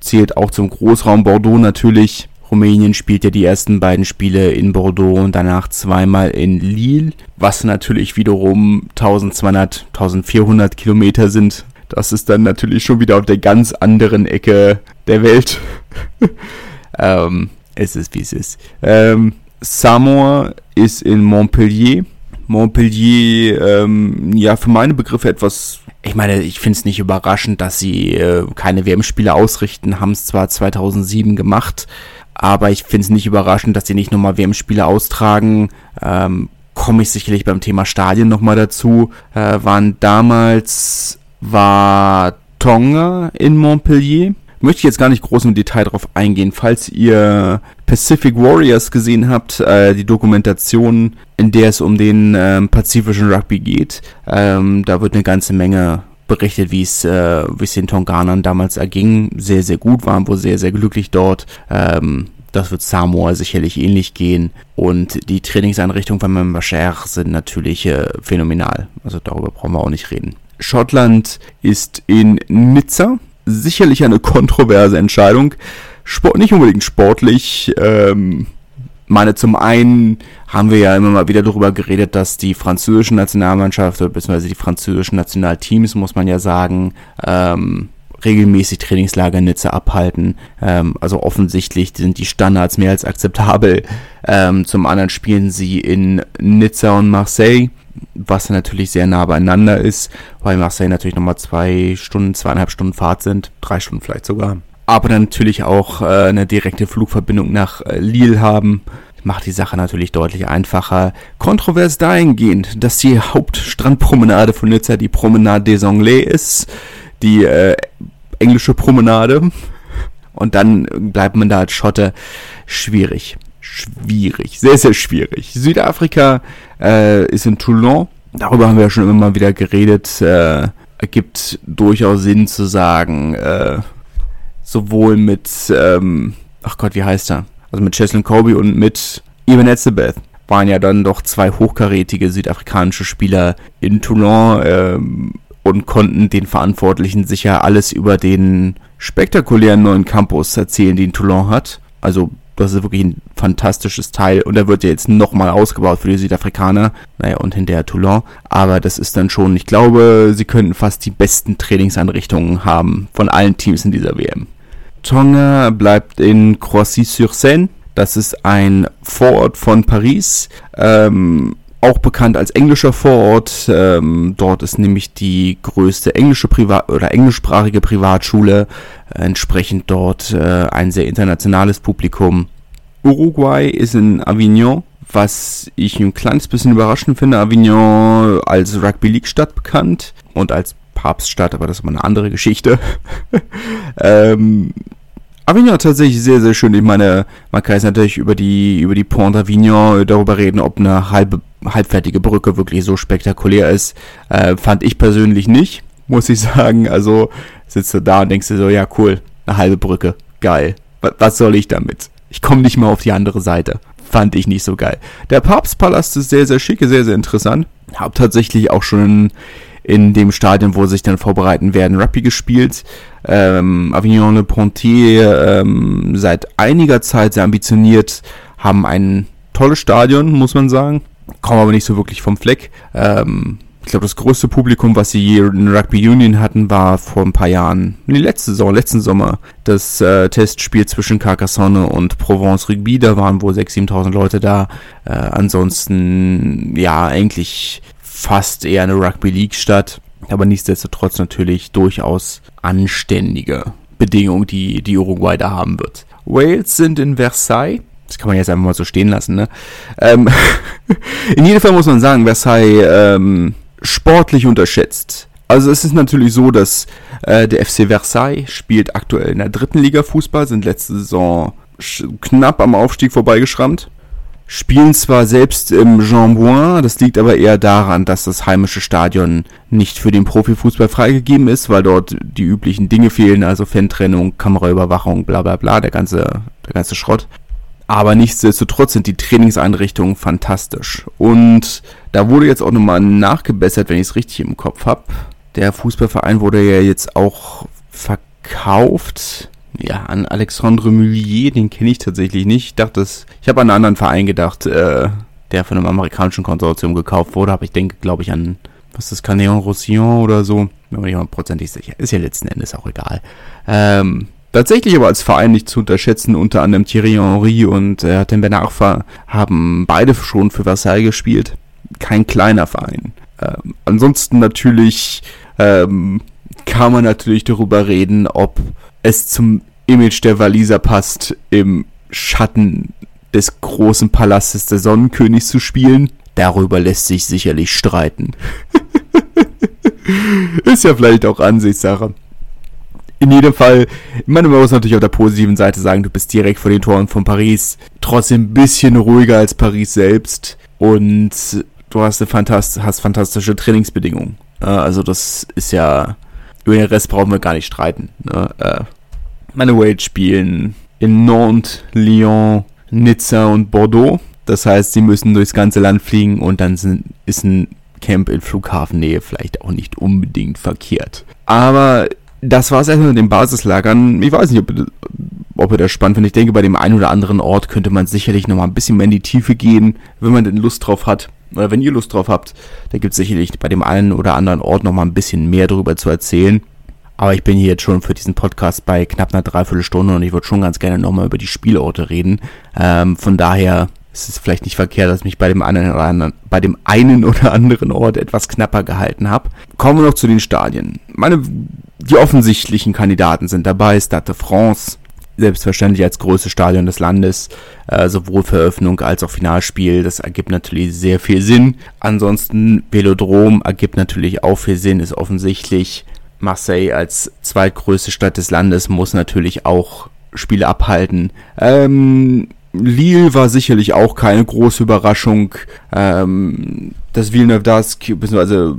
Speaker 1: Zählt auch zum Großraum Bordeaux natürlich. Rumänien spielt ja die ersten beiden Spiele in Bordeaux und danach zweimal in Lille, was natürlich wiederum 1200, 1400 Kilometer sind. Das ist dann natürlich schon wieder auf der ganz anderen Ecke der Welt. ähm, es ist wie es ist. Ähm, Samoa ist in Montpellier. Montpellier, ähm, ja, für meine Begriffe etwas ich meine, ich finde es nicht überraschend, dass sie äh, keine WM-Spiele ausrichten, haben es zwar 2007 gemacht, aber ich finde es nicht überraschend, dass sie nicht nochmal WM-Spiele austragen. Ähm, Komme ich sicherlich beim Thema Stadien nochmal dazu. Äh, waren damals, war Tonga in Montpellier. Möchte ich jetzt gar nicht groß im Detail drauf eingehen. Falls ihr Pacific Warriors gesehen habt, äh, die Dokumentation, in der es um den ähm, pazifischen Rugby geht, ähm, da wird eine ganze Menge berichtet, wie es, äh, den Tonganern damals erging. Sehr, sehr gut, waren wohl sehr, sehr glücklich dort. Ähm, das wird Samoa sicherlich ähnlich gehen. Und die Trainingseinrichtungen von Membacher sind natürlich äh, phänomenal. Also darüber brauchen wir auch nicht reden. Schottland ist in Nizza. Sicherlich eine kontroverse Entscheidung. Sport, nicht unbedingt sportlich. Ähm, meine, zum einen haben wir ja immer mal wieder darüber geredet, dass die französische Nationalmannschaft, beziehungsweise die französischen Nationalteams, muss man ja sagen, ähm, regelmäßig Trainingslager in Nizza abhalten. Ähm, also offensichtlich sind die Standards mehr als akzeptabel. Ähm, zum anderen spielen sie in Nizza und Marseille, was natürlich sehr nah beieinander ist, weil Marseille natürlich nochmal zwei Stunden, zweieinhalb Stunden Fahrt sind, drei Stunden vielleicht sogar. Aber natürlich auch äh, eine direkte Flugverbindung nach äh, Lille haben macht die Sache natürlich deutlich einfacher. Kontrovers dahingehend, dass die Hauptstrandpromenade von Nizza die Promenade des Anglais ist, die äh, englische Promenade. Und dann bleibt man da als Schotte schwierig. Schwierig. Sehr, sehr schwierig. Südafrika äh, ist in Toulon. Darüber haben wir ja schon immer mal wieder geredet. Äh, ergibt durchaus Sinn zu sagen, äh, sowohl mit, ähm, ach Gott, wie heißt er? Also mit Cheslin Kobe und mit Ivan Etzebeth waren ja dann doch zwei hochkarätige südafrikanische Spieler in Toulon. Ähm, und konnten den Verantwortlichen sicher alles über den spektakulären neuen Campus erzählen, den Toulon hat. Also das ist wirklich ein fantastisches Teil und er wird ja jetzt nochmal ausgebaut für die Südafrikaner. Naja, und hinterher Toulon. Aber das ist dann schon, ich glaube, sie könnten fast die besten Trainingsanrichtungen haben von allen Teams in dieser WM. Tonga bleibt in Croissy-sur-Seine. Das ist ein Vorort von Paris. Ähm, auch bekannt als englischer Vorort. Ähm, dort ist nämlich die größte englische Privat oder englischsprachige Privatschule, entsprechend dort äh, ein sehr internationales Publikum. Uruguay ist in Avignon, was ich ein kleines bisschen überraschend finde. Avignon als Rugby League Stadt bekannt und als Papststadt, aber das ist mal eine andere Geschichte. ähm, Avignon tatsächlich sehr, sehr schön. Ich meine, man kann jetzt natürlich über die, über die Pont d'Avignon darüber reden, ob eine halbe, halbfertige Brücke wirklich so spektakulär ist. Äh, fand ich persönlich nicht, muss ich sagen. Also sitzt du da und denkst dir so, ja cool, eine halbe Brücke, geil. Was, was soll ich damit? Ich komme nicht mal auf die andere Seite. Fand ich nicht so geil. Der Papstpalast ist sehr, sehr schick, sehr, sehr interessant. Hab tatsächlich auch schon in dem Stadion, wo sie sich dann vorbereiten werden, Rugby gespielt. Ähm, Avignon Le Pontier ähm, seit einiger Zeit sehr ambitioniert, haben ein tolles Stadion, muss man sagen. Kommen aber nicht so wirklich vom Fleck. Ähm, ich glaube, das größte Publikum, was sie je in Rugby Union hatten, war vor ein paar Jahren, die letzte Saison, letzten Sommer, das äh, Testspiel zwischen Carcassonne und Provence Rugby. Da waren wohl 6.000, 7.000 Leute da. Äh, ansonsten, ja, eigentlich fast eher eine Rugby League Stadt, aber nichtsdestotrotz natürlich durchaus anständige Bedingungen, die die Uruguay da haben wird. Wales sind in Versailles. Das kann man jetzt einfach mal so stehen lassen, ne? Ähm, in jedem Fall muss man sagen, Versailles ähm, sportlich unterschätzt. Also es ist natürlich so, dass äh, der FC Versailles spielt aktuell in der dritten Liga Fußball, sind letzte Saison knapp am Aufstieg vorbeigeschrammt spielen zwar selbst im Jean Bouin, das liegt aber eher daran, dass das heimische Stadion nicht für den Profifußball freigegeben ist, weil dort die üblichen Dinge fehlen, also Fantrennung, Kameraüberwachung, bla bla bla, der ganze, der ganze Schrott. Aber nichtsdestotrotz sind die Trainingseinrichtungen fantastisch. Und da wurde jetzt auch nochmal nachgebessert, wenn ich es richtig im Kopf habe. Der Fußballverein wurde ja jetzt auch verkauft. Ja, an Alexandre Mullier, den kenne ich tatsächlich nicht. Ich dachte, ich habe an einen anderen Verein gedacht, äh, der von einem amerikanischen Konsortium gekauft wurde, aber ich denke, glaube ich, an, was ist das, Canéon Roussillon oder so. Bin mir nicht hundertprozentig sicher. Ist ja letzten Endes auch egal. Ähm, Tatsächlich aber als Verein nicht zu unterschätzen, unter anderem Thierry Henry und äh, Ben Arfa haben beide schon für Versailles gespielt. Kein kleiner Verein. Ähm, ansonsten natürlich ähm, kann man natürlich darüber reden, ob es zum Image der Waliser passt, im Schatten des großen Palastes der Sonnenkönigs zu spielen. Darüber lässt sich sicherlich streiten. Ist ja vielleicht auch Ansichtssache in jedem Fall, ich meine, man muss natürlich auf der positiven Seite sagen, du bist direkt vor den Toren von Paris. Trotzdem ein bisschen ruhiger als Paris selbst. Und du hast, eine fantast hast fantastische Trainingsbedingungen. Also das ist ja, über den Rest brauchen wir gar nicht streiten. Ne? Äh, Wade spielen in Nantes, Lyon, Nizza und Bordeaux. Das heißt, sie müssen durchs ganze Land fliegen und dann sind, ist ein Camp in Flughafennähe vielleicht auch nicht unbedingt verkehrt. Aber das war es erstmal mit den Basislagern. Ich weiß nicht, ob, ob ihr das spannend findet. Ich denke, bei dem einen oder anderen Ort könnte man sicherlich nochmal ein bisschen mehr in die Tiefe gehen, wenn man denn Lust drauf hat. Oder wenn ihr Lust drauf habt, da gibt es sicherlich bei dem einen oder anderen Ort nochmal ein bisschen mehr darüber zu erzählen. Aber ich bin hier jetzt schon für diesen Podcast bei knapp einer Dreiviertelstunde und ich würde schon ganz gerne nochmal über die Spielorte reden. Ähm, von daher es ist vielleicht nicht verkehrt, dass ich mich bei dem einen oder anderen, bei dem einen oder anderen Ort etwas knapper gehalten habe. Kommen wir noch zu den Stadien. Meine, die offensichtlichen Kandidaten sind dabei, Stade de France, selbstverständlich als größtes Stadion des Landes, äh, sowohl für Eröffnung als auch Finalspiel. Das ergibt natürlich sehr viel Sinn. Ansonsten Velodrom ergibt natürlich auch viel Sinn, ist offensichtlich. Marseille als zweitgrößte Stadt des Landes muss natürlich auch Spiele abhalten. Ähm, Lille war sicherlich auch keine große Überraschung. Ähm, das Villeneuve d'Ascq, beziehungsweise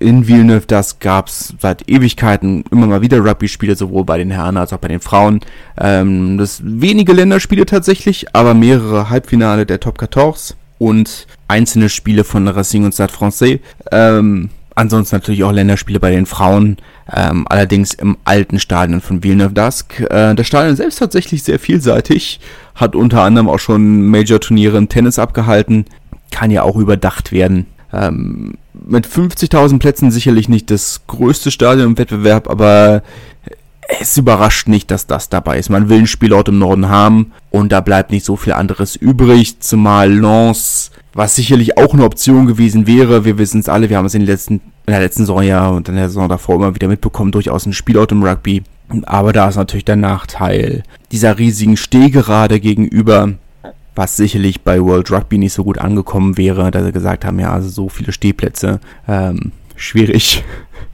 Speaker 1: in Villeneuve d'Ascq gab es seit Ewigkeiten immer mal wieder Rugby-Spiele, sowohl bei den Herren als auch bei den Frauen. Ähm, das wenige Länderspiele tatsächlich, aber mehrere Halbfinale der Top 14 und einzelne Spiele von Racing und Stade Francais. Ähm, ansonsten natürlich auch Länderspiele bei den Frauen ähm, allerdings im alten Stadion von Villeneuve d'Ascq. Äh, das Stadion selbst tatsächlich sehr vielseitig, hat unter anderem auch schon Major-Turniere im Tennis abgehalten, kann ja auch überdacht werden. Ähm, mit 50.000 Plätzen sicherlich nicht das größte Stadion im Wettbewerb, aber es überrascht nicht, dass das dabei ist. Man will einen Spielort im Norden haben und da bleibt nicht so viel anderes übrig, zumal Lens, was sicherlich auch eine Option gewesen wäre, wir wissen es alle, wir haben es in den letzten in der letzten Saison ja und in der Saison davor immer wieder mitbekommen, durchaus ein Spielort im Rugby. Aber da ist natürlich der Nachteil dieser riesigen Stehgerade gegenüber, was sicherlich bei World Rugby nicht so gut angekommen wäre, da sie gesagt haben, ja, also so viele Stehplätze, ähm, schwierig.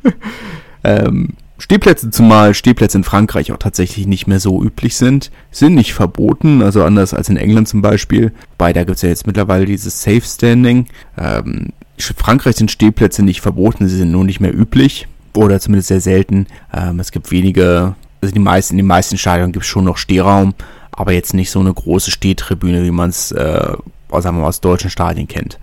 Speaker 1: ähm, Stehplätze, zumal Stehplätze in Frankreich auch tatsächlich nicht mehr so üblich sind, sind nicht verboten, also anders als in England zum Beispiel. Bei da gibt's ja jetzt mittlerweile dieses Safe Standing. Ähm, Frankreich sind Stehplätze nicht verboten, sie sind nur nicht mehr üblich oder zumindest sehr selten. Ähm, es gibt wenige, also die meisten, in den meisten Stadien gibt es schon noch Stehraum, aber jetzt nicht so eine große Stehtribüne, wie man es, äh, sagen wir mal, aus deutschen Stadien kennt.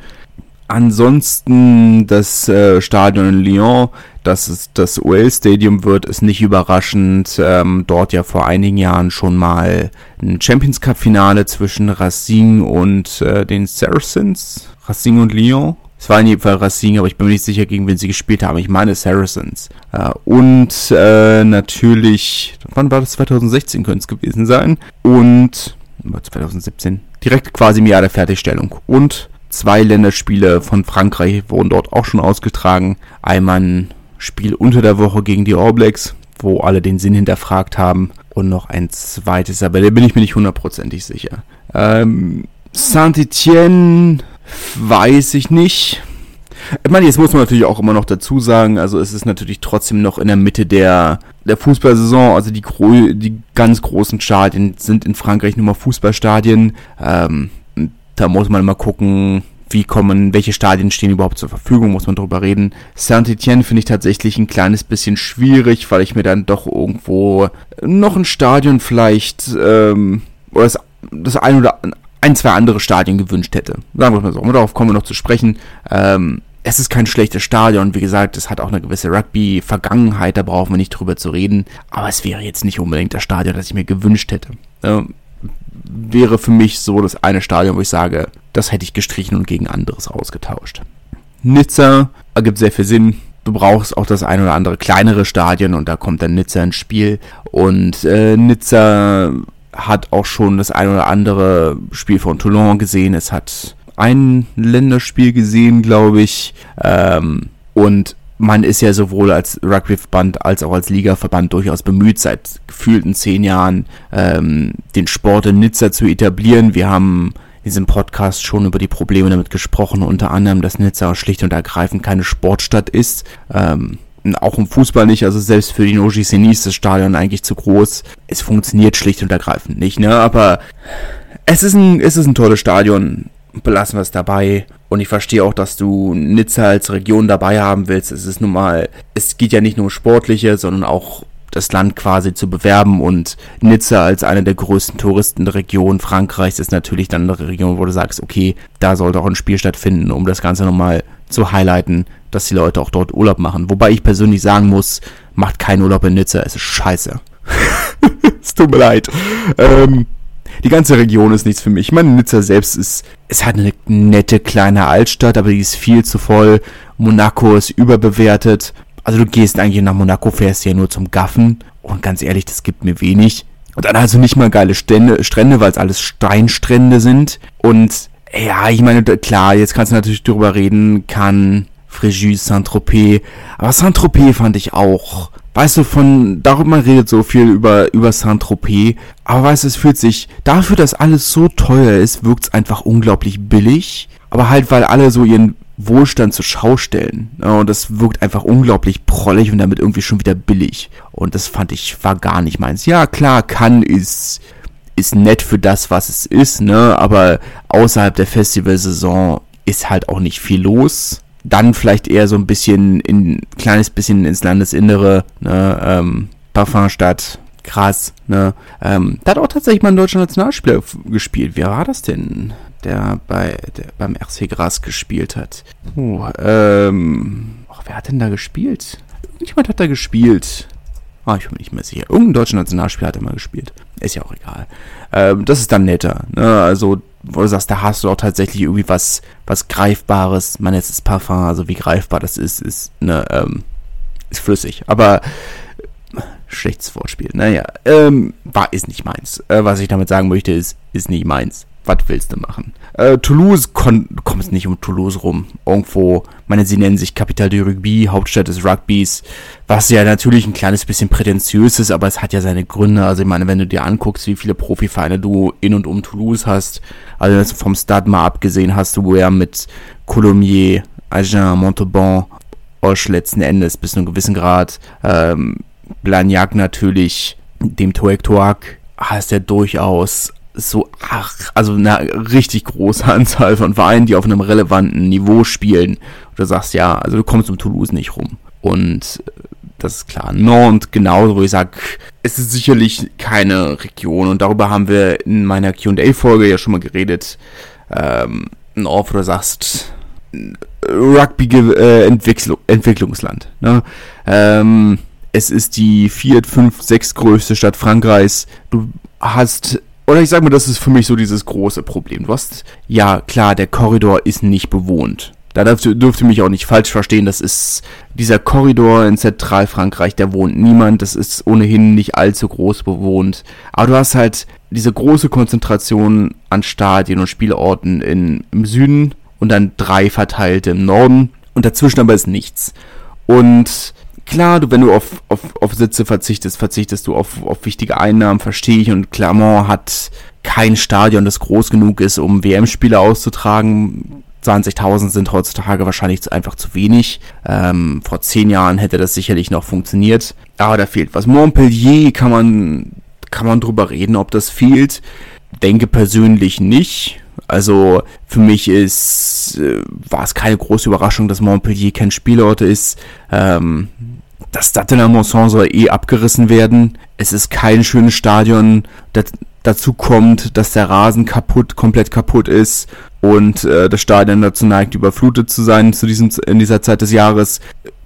Speaker 1: Ansonsten das äh, Stadion in Lyon, dass es das OL Stadium wird, ist nicht überraschend. Ähm, dort ja vor einigen Jahren schon mal ein Champions Cup Finale zwischen Racing und äh, den Saracens, Racing und Lyon es war in jedem Fall Racing, aber ich bin mir nicht sicher, gegen wen sie gespielt haben. Ich meine Saracens. Äh, und äh, natürlich, wann war das? 2016 könnte es gewesen sein. Und 2017. Direkt quasi im Jahr der Fertigstellung. Und zwei Länderspiele von Frankreich wurden dort auch schon ausgetragen. Einmal ein Spiel unter der Woche gegen die All Blacks, wo alle den Sinn hinterfragt haben. Und noch ein zweites, aber da bin ich mir nicht hundertprozentig sicher. Ähm, Saint-Etienne Weiß ich nicht. Ich meine, jetzt muss man natürlich auch immer noch dazu sagen, also es ist natürlich trotzdem noch in der Mitte der, der Fußballsaison, also die, die ganz großen Stadien sind in Frankreich nur mal Fußballstadien. Ähm, Da muss man mal gucken, wie kommen, welche Stadien stehen überhaupt zur Verfügung, muss man drüber reden. Saint-Etienne finde ich tatsächlich ein kleines bisschen schwierig, weil ich mir dann doch irgendwo noch ein Stadion vielleicht, ähm, oder das, das ein oder ein, zwei andere Stadien gewünscht hätte. Sagen wir mal so. Und darauf kommen wir noch zu sprechen. Ähm, es ist kein schlechtes Stadion. Wie gesagt, es hat auch eine gewisse Rugby-Vergangenheit, da brauchen wir nicht drüber zu reden. Aber es wäre jetzt nicht unbedingt das Stadion, das ich mir gewünscht hätte. Ähm, wäre für mich so das eine Stadion, wo ich sage, das hätte ich gestrichen und gegen anderes ausgetauscht. Nizza ergibt sehr viel Sinn. Du brauchst auch das ein oder andere kleinere Stadion und da kommt dann Nizza ins Spiel. Und äh, Nizza hat auch schon das ein oder andere Spiel von Toulon gesehen. Es hat ein Länderspiel gesehen, glaube ich. Ähm, und man ist ja sowohl als Rugby-Verband als auch als Liga-Verband durchaus bemüht, seit gefühlten zehn Jahren ähm, den Sport in Nizza zu etablieren. Wir haben in diesem Podcast schon über die Probleme damit gesprochen, unter anderem, dass Nizza schlicht und ergreifend keine Sportstadt ist. Ähm, auch im Fußball nicht, also selbst für die Noji ist das Stadion eigentlich zu groß. Es funktioniert schlicht und ergreifend nicht, ne? Aber es ist ein, es ist ein tolles Stadion. Belassen wir es dabei. Und ich verstehe auch, dass du Nizza als Region dabei haben willst. Es ist nun mal, es geht ja nicht nur um sportliche, sondern auch das Land quasi zu bewerben und Nizza als eine der größten Touristenregionen Frankreichs ist natürlich dann eine Region, wo du sagst, okay, da sollte auch ein Spiel stattfinden, um das Ganze nochmal zu highlighten, dass die Leute auch dort Urlaub machen. Wobei ich persönlich sagen muss, macht keinen Urlaub in Nizza, es ist scheiße. es tut mir leid. Ähm, die ganze Region ist nichts für mich. Ich meine, Nizza selbst ist, es hat eine nette kleine Altstadt, aber die ist viel zu voll. Monaco ist überbewertet. Also du gehst eigentlich nach Monaco, fährst ja nur zum Gaffen. Und ganz ehrlich, das gibt mir wenig. Und dann also nicht mal geile Stände, Strände, weil es alles Steinstrände sind. Und ja, ich meine, klar, jetzt kannst du natürlich drüber reden, kann Fréjus, Saint-Tropez. Aber Saint-Tropez fand ich auch. Weißt du, von, darüber redet so viel über, über Saint-Tropez. Aber weißt du, es fühlt sich, dafür, dass alles so teuer ist, wirkt es einfach unglaublich billig. Aber halt, weil alle so ihren Wohlstand zur Schau stellen. und das wirkt einfach unglaublich prollig und damit irgendwie schon wieder billig. Und das fand ich, war gar nicht meins. Ja, klar, kann ist, ist nett für das, was es ist, ne, aber außerhalb der Festivalsaison ist halt auch nicht viel los. Dann vielleicht eher so ein bisschen, in, kleines bisschen ins Landesinnere, ne, ähm, Parfumstadt, krass, ne, ähm, da hat auch tatsächlich mal ein deutscher Nationalspieler gespielt. Wer war das denn? der bei der beim RC Gras gespielt hat. Oh, ähm, ach, wer hat denn da gespielt? Irgendjemand hat da gespielt. Ah, ich bin nicht mehr sicher. Irgendein deutscher Nationalspieler hat er mal gespielt. Ist ja auch egal. Ähm, das ist dann netter. Ne? Also, wo du sagst, da hast du auch tatsächlich irgendwie was, was Greifbares. Man jetzt das Parfum, also wie greifbar das ist, ist, ne, ähm, ist flüssig. Aber schlechtes Wortspiel. Naja, ähm, war, ist nicht meins. Äh, was ich damit sagen möchte, ist, ist nicht meins was willst du machen? Äh, Toulouse, kon kommst nicht um Toulouse rum. Irgendwo, meine, sie nennen sich Capital du Rugby, Hauptstadt des Rugbys, was ja natürlich ein kleines bisschen prätentiös ist, aber es hat ja seine Gründe. Also ich meine, wenn du dir anguckst, wie viele Profivereine du in und um Toulouse hast, also vom Stade mal abgesehen hast du ja mit Colomiers, Agen, Montauban, Osch letzten Endes bis zu einem gewissen Grad, ähm, Blagnac natürlich, dem Toek Toak, hast ja durchaus so, ach, also eine richtig große Anzahl von Vereinen, die auf einem relevanten Niveau spielen. Und du sagst, ja, also du kommst um Toulouse nicht rum. Und äh, das ist klar. Nantes, genauso, wo ich sage, es ist sicherlich keine Region. Und darüber haben wir in meiner QA-Folge ja schon mal geredet. Ähm, Ort, wo du sagst, Rugby-Entwicklungsland. Äh, ne? Ähm, es ist die viert, fünf, sechs größte Stadt Frankreichs. Du hast oder ich sag mal, das ist für mich so dieses große Problem. Du hast, ja klar, der Korridor ist nicht bewohnt. Da dürft, dürft ihr mich auch nicht falsch verstehen. Das ist dieser Korridor in Zentralfrankreich, da wohnt niemand. Das ist ohnehin nicht allzu groß bewohnt. Aber du hast halt diese große Konzentration an Stadien und Spielorten in, im Süden und dann drei verteilte im Norden. Und dazwischen aber ist nichts. Und klar, du, wenn du auf, auf, auf Sitze verzichtest, verzichtest du auf, auf wichtige Einnahmen, verstehe ich. Und Clermont hat kein Stadion, das groß genug ist, um WM-Spiele auszutragen. 20.000 sind heutzutage wahrscheinlich einfach zu wenig. Ähm, vor zehn Jahren hätte das sicherlich noch funktioniert. Aber da fehlt was. Montpellier kann man, kann man drüber reden, ob das fehlt. Denke persönlich nicht. Also für mich ist, äh, war es keine große Überraschung, dass Montpellier kein Spielort ist. Ähm, das Stade Monson soll eh abgerissen werden. Es ist kein schönes Stadion. Das, dazu kommt, dass der Rasen kaputt, komplett kaputt ist und äh, das Stadion dazu neigt, überflutet zu sein zu diesem, in dieser Zeit des Jahres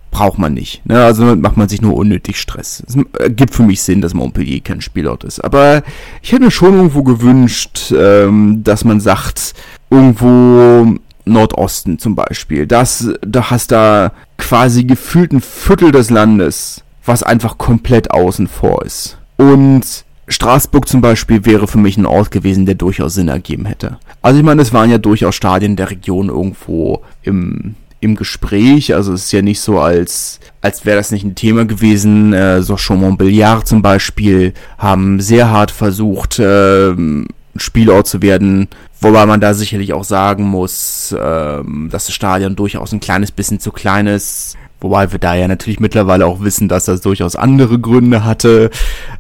Speaker 1: braucht man nicht. Ne? Also macht man sich nur unnötig Stress. Es gibt für mich Sinn, dass Montpellier kein Spielort ist. Aber ich hätte mir schon irgendwo gewünscht, ähm, dass man sagt, irgendwo Nordosten zum Beispiel. Das, da hast da quasi gefühlt ein Viertel des Landes, was einfach komplett außen vor ist. Und Straßburg zum Beispiel wäre für mich ein Ort gewesen, der durchaus Sinn ergeben hätte. Also ich meine, es waren ja durchaus Stadien der Region irgendwo im im Gespräch. Also es ist ja nicht so, als, als wäre das nicht ein Thema gewesen. Äh, Sochaux Montbéliard zum Beispiel haben sehr hart versucht, äh, Spielort zu werden, wobei man da sicherlich auch sagen muss, äh, dass das Stadion durchaus ein kleines bisschen zu klein ist. Wobei wir da ja natürlich mittlerweile auch wissen, dass das durchaus andere Gründe hatte.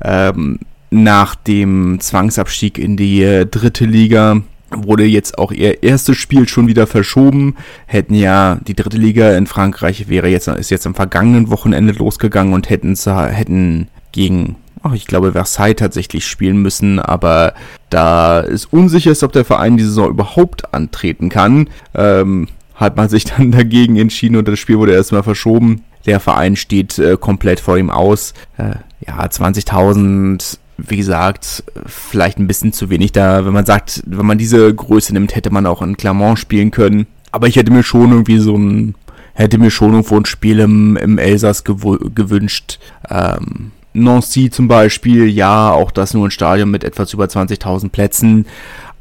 Speaker 1: Ähm, nach dem Zwangsabstieg in die äh, dritte Liga wurde jetzt auch ihr erstes Spiel schon wieder verschoben. Hätten ja die dritte Liga in Frankreich wäre jetzt ist jetzt am vergangenen Wochenende losgegangen und hätten hätten gegen ach, ich glaube Versailles tatsächlich spielen müssen, aber da ist unsicher ist, ob der Verein die Saison überhaupt antreten kann. Ähm, hat man sich dann dagegen entschieden und das Spiel wurde erstmal verschoben. Der Verein steht äh, komplett vor ihm aus. Äh, ja, 20.000 wie gesagt, vielleicht ein bisschen zu wenig da. Wenn man sagt, wenn man diese Größe nimmt, hätte man auch in Clermont spielen können. Aber ich hätte mir schon irgendwie so ein, hätte mir schon irgendwo ein Spiel im, im Elsass gewünscht. Ähm, Nancy zum Beispiel, ja, auch das nur ein Stadion mit etwas über 20.000 Plätzen.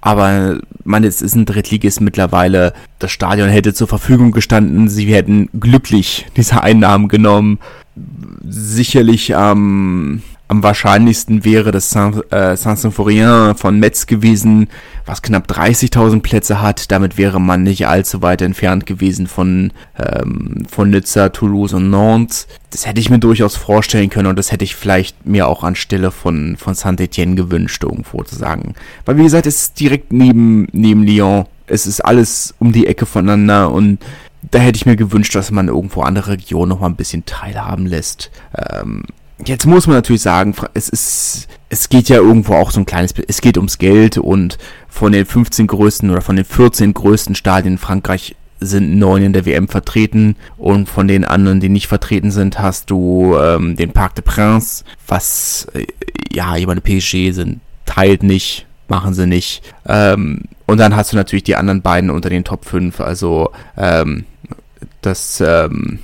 Speaker 1: Aber man, es ist ein Drittligist mittlerweile. Das Stadion hätte zur Verfügung gestanden. Sie hätten glücklich diese Einnahmen genommen. Sicherlich ähm, am wahrscheinlichsten wäre das Saint-Symphorien äh, von Metz gewesen, was knapp 30.000 Plätze hat. Damit wäre man nicht allzu weit entfernt gewesen von, ähm, von Nizza, Toulouse und Nantes. Das hätte ich mir durchaus vorstellen können und das hätte ich vielleicht mir auch anstelle von, von Saint-Etienne gewünscht, irgendwo zu sagen. Weil wie gesagt, es ist direkt neben, neben Lyon. Es ist alles um die Ecke voneinander und da hätte ich mir gewünscht, dass man irgendwo andere Regionen noch mal ein bisschen teilhaben lässt. Ähm, Jetzt muss man natürlich sagen, es ist, es geht ja irgendwo auch so ein kleines, es geht ums Geld und von den 15 größten oder von den 14 größten Stadien in Frankreich sind neun in der WM vertreten und von den anderen, die nicht vertreten sind, hast du ähm, den Parc de Prince, was äh, ja jemand PSG sind, teilt nicht, machen sie nicht. Ähm, und dann hast du natürlich die anderen beiden unter den Top 5, also ähm, das ähm,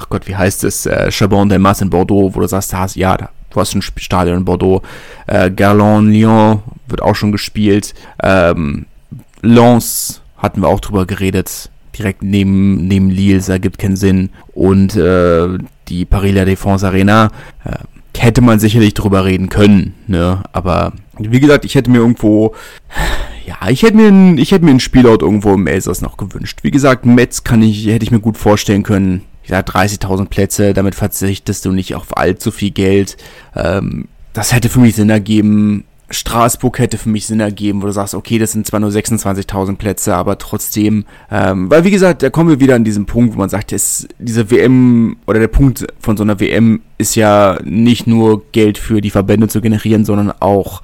Speaker 1: ach Gott, wie heißt es, äh, Chabon de Mas in Bordeaux, wo du sagst, hast, ja, du hast ein Stadion in Bordeaux, äh, Garlon, Lyon wird auch schon gespielt, ähm, Lens hatten wir auch drüber geredet, direkt neben, neben Lille, das ergibt keinen Sinn, und äh, die Paris La Défense Arena, äh, hätte man sicherlich drüber reden können, ne, aber wie gesagt, ich hätte mir irgendwo, ja, ich hätte mir, ein, ich hätte mir einen Spielort irgendwo im Elsass noch gewünscht. Wie gesagt, Metz kann ich, hätte ich mir gut vorstellen können, ja, 30.000 Plätze, damit verzichtest du nicht auf allzu viel Geld. Ähm, das hätte für mich Sinn ergeben. Straßburg hätte für mich Sinn ergeben, wo du sagst, okay, das sind zwar nur 26.000 Plätze, aber trotzdem, ähm, weil wie gesagt, da kommen wir wieder an diesen Punkt, wo man sagt, es, diese WM oder der Punkt von so einer WM ist ja nicht nur Geld für die Verbände zu generieren, sondern auch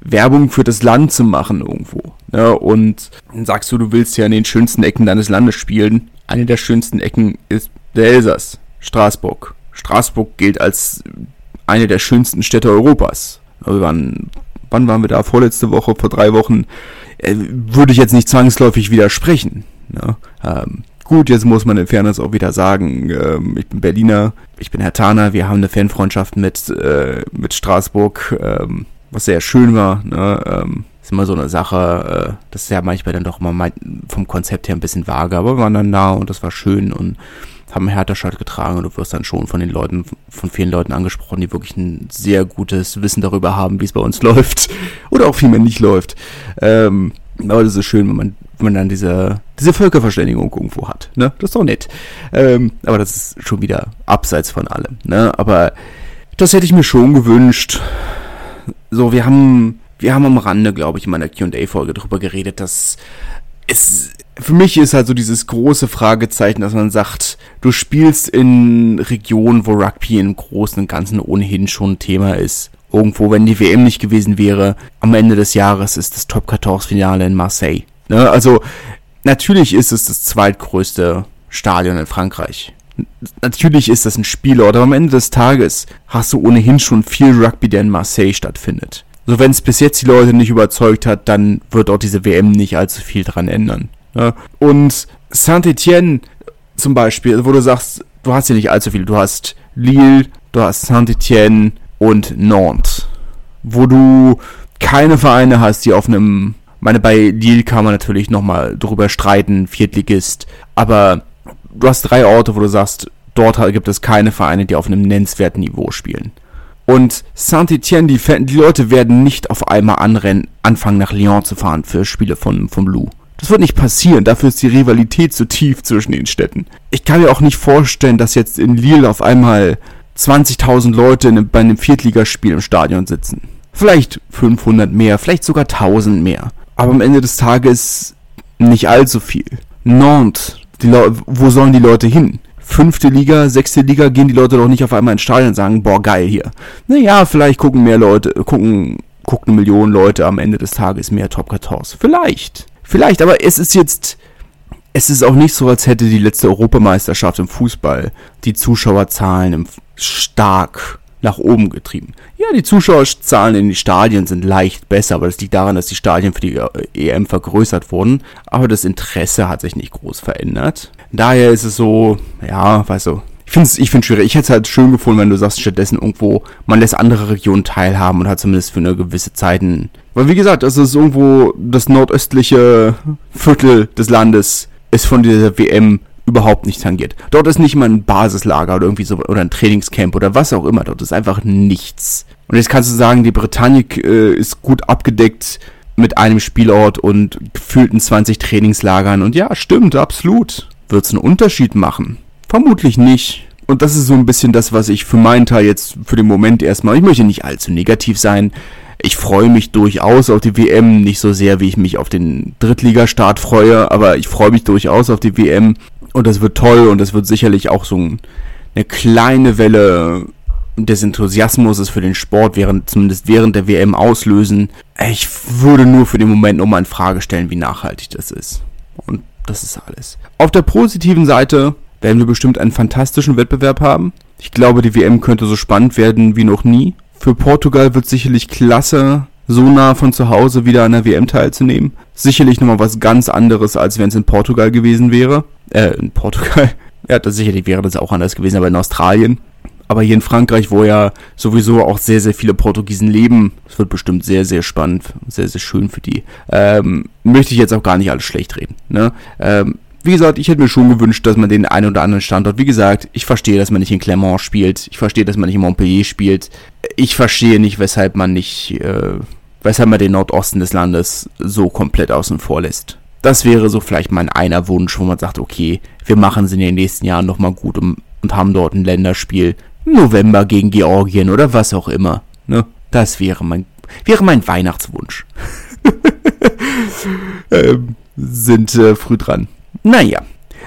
Speaker 1: Werbung für das Land zu machen irgendwo. Ne? Und dann sagst du, du willst ja in den schönsten Ecken deines Landes spielen. Eine der schönsten Ecken ist der Elsass, Straßburg. Straßburg gilt als eine der schönsten Städte Europas. Wir waren, wann waren wir da? Vorletzte Woche, vor drei Wochen. Äh, würde ich jetzt nicht zwangsläufig widersprechen. Ne? Ähm, gut, jetzt muss man in Fairness auch wieder sagen, ähm, ich bin Berliner, ich bin Herr Taner, wir haben eine Fanfreundschaft mit, äh, mit Straßburg, ähm, was sehr schön war. Ne? Ähm, ist immer so eine Sache, äh, das ist ja manchmal dann doch mal vom Konzept her ein bisschen vage, aber wir waren dann da und das war schön und haben Hertha-Shirt getragen und du wirst dann schon von den Leuten, von vielen Leuten angesprochen, die wirklich ein sehr gutes Wissen darüber haben, wie es bei uns läuft oder auch vielmehr nicht läuft. Ähm, aber das ist schön, wenn man, wenn man dann diese, diese Völkerverständigung irgendwo hat. Ne? Das ist doch nett. Ähm, aber das ist schon wieder abseits von allem. Ne? Aber das hätte ich mir schon gewünscht. So, wir haben wir haben am Rande, glaube ich, in meiner Q&A-Folge darüber geredet, dass es für mich ist halt so dieses große Fragezeichen, dass man sagt, du spielst in Regionen, wo Rugby im Großen und Ganzen ohnehin schon ein Thema ist. Irgendwo, wenn die WM nicht gewesen wäre, am Ende des Jahres ist das Top 14 Finale in Marseille. Ne? Also, natürlich ist es das zweitgrößte Stadion in Frankreich. Natürlich ist das ein Spielort, aber am Ende des Tages hast du ohnehin schon viel Rugby, der in Marseille stattfindet. So, wenn es bis jetzt die Leute nicht überzeugt hat, dann wird auch diese WM nicht allzu viel dran ändern. Ja? Und Saint-Etienne zum Beispiel, wo du sagst, du hast ja nicht allzu viel. Du hast Lille, du hast Saint-Etienne und Nantes, wo du keine Vereine hast, die auf einem, meine, bei Lille kann man natürlich nochmal drüber streiten, Viertligist, aber du hast drei Orte, wo du sagst, dort gibt es keine Vereine, die auf einem nennenswerten Niveau spielen. Und Saint-Etienne, die, die Leute werden nicht auf einmal anrennen, anfangen nach Lyon zu fahren für Spiele von, vom Lou. Das wird nicht passieren, dafür ist die Rivalität zu tief zwischen den Städten. Ich kann mir auch nicht vorstellen, dass jetzt in Lille auf einmal 20.000 Leute in, bei einem Viertligaspiel im Stadion sitzen. Vielleicht 500 mehr, vielleicht sogar 1000 mehr. Aber am Ende des Tages nicht allzu viel. Nantes, wo sollen die Leute hin? fünfte Liga, sechste Liga gehen die Leute doch nicht auf einmal ins Stadion und sagen, boah, geil hier. Naja, vielleicht gucken mehr Leute, gucken, gucken eine Million Leute am Ende des Tages mehr Top 14. Vielleicht. Vielleicht, aber es ist jetzt, es ist auch nicht so, als hätte die letzte Europameisterschaft im Fußball die Zuschauerzahlen stark nach oben getrieben. Ja, die Zuschauerzahlen in den Stadien sind leicht besser, aber das liegt daran, dass die Stadien für die äh, EM vergrößert wurden. Aber das Interesse hat sich nicht groß verändert. Daher ist es so, ja, weißt du, ich finde es ich find's schwierig. Ich hätte es halt schön gefunden, wenn du sagst, stattdessen irgendwo, man lässt andere Regionen teilhaben und hat zumindest für eine gewisse Zeit ein. Weil wie gesagt, das ist irgendwo das nordöstliche Viertel des Landes ist von dieser WM überhaupt nicht tangiert. Dort ist nicht mal ein Basislager oder irgendwie so oder ein Trainingscamp oder was auch immer. Dort ist einfach nichts. Und jetzt kannst du sagen, die Britannik äh, ist gut abgedeckt mit einem Spielort und gefühlten 20 Trainingslagern. Und ja, stimmt, absolut. Wird es einen Unterschied machen? Vermutlich nicht. Und das ist so ein bisschen das, was ich für meinen Teil jetzt für den Moment erstmal, ich möchte nicht allzu negativ sein. Ich freue mich durchaus auf die WM, nicht so sehr, wie ich mich auf den Drittligastart freue, aber ich freue mich durchaus auf die WM. Und das wird toll und das wird sicherlich auch so ein, eine kleine Welle des Enthusiasmus für den Sport während, zumindest während der WM auslösen. Ich würde nur für den Moment nochmal in Frage stellen, wie nachhaltig das ist. Und das ist alles. Auf der positiven Seite werden wir bestimmt einen fantastischen Wettbewerb haben. Ich glaube, die WM könnte so spannend werden wie noch nie. Für Portugal wird sicherlich klasse, so nah von zu Hause wieder an der WM teilzunehmen. Sicherlich nochmal was ganz anderes, als wenn es in Portugal gewesen wäre. Äh, in Portugal. Ja, das sicherlich wäre das auch anders gewesen, aber in Australien. Aber hier in Frankreich, wo ja sowieso auch sehr, sehr viele Portugiesen leben, es wird bestimmt sehr, sehr spannend, sehr, sehr schön für die. Ähm, möchte ich jetzt auch gar nicht alles schlecht reden. Ne? Ähm, wie gesagt, ich hätte mir schon gewünscht, dass man den einen oder anderen Standort, wie gesagt, ich verstehe, dass man nicht in Clermont spielt, ich verstehe, dass man nicht in Montpellier spielt, ich verstehe nicht, weshalb man nicht, äh, weshalb man den Nordosten des Landes so komplett außen vor lässt. Das wäre so vielleicht mein einer Wunsch, wo man sagt, okay, wir machen es in den nächsten Jahren nochmal gut und, und haben dort ein Länderspiel. November gegen Georgien oder was auch immer. Ne? Das wäre mein, wäre mein Weihnachtswunsch. ähm, sind äh, früh dran. Naja,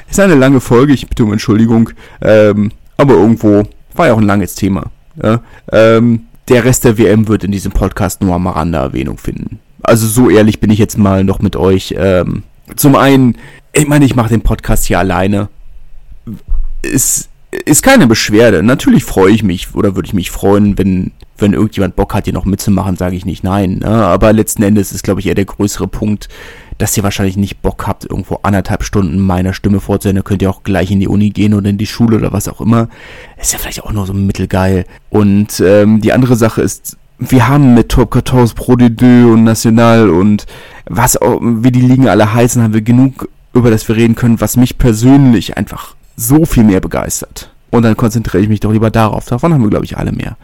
Speaker 1: ist eine lange Folge, ich bitte um Entschuldigung. Ähm, aber irgendwo war ja auch ein langes Thema. Ja? Ähm, der Rest der WM wird in diesem Podcast nur am Rande Erwähnung finden. Also so ehrlich bin ich jetzt mal noch mit euch. Ähm, zum einen, ich meine, ich mache den Podcast hier alleine. Ist, ist keine Beschwerde. Natürlich freue ich mich oder würde ich mich freuen, wenn, wenn irgendjemand Bock hat, hier noch mitzumachen, sage ich nicht nein. Ne? Aber letzten Endes ist, glaube ich, eher der größere Punkt, dass ihr wahrscheinlich nicht Bock habt, irgendwo anderthalb Stunden meiner Stimme vorzuhören. Da könnt ihr auch gleich in die Uni gehen oder in die Schule oder was auch immer. Ist ja vielleicht auch nur so mittelgeil. Und ähm, die andere Sache ist, wir haben mit Top 14 Pro de Deux und National und was auch, wie die Ligen alle heißen, haben wir genug, über das wir reden können, was mich persönlich einfach so viel mehr begeistert. Und dann konzentriere ich mich doch lieber darauf. Davon haben wir, glaube ich, alle mehr.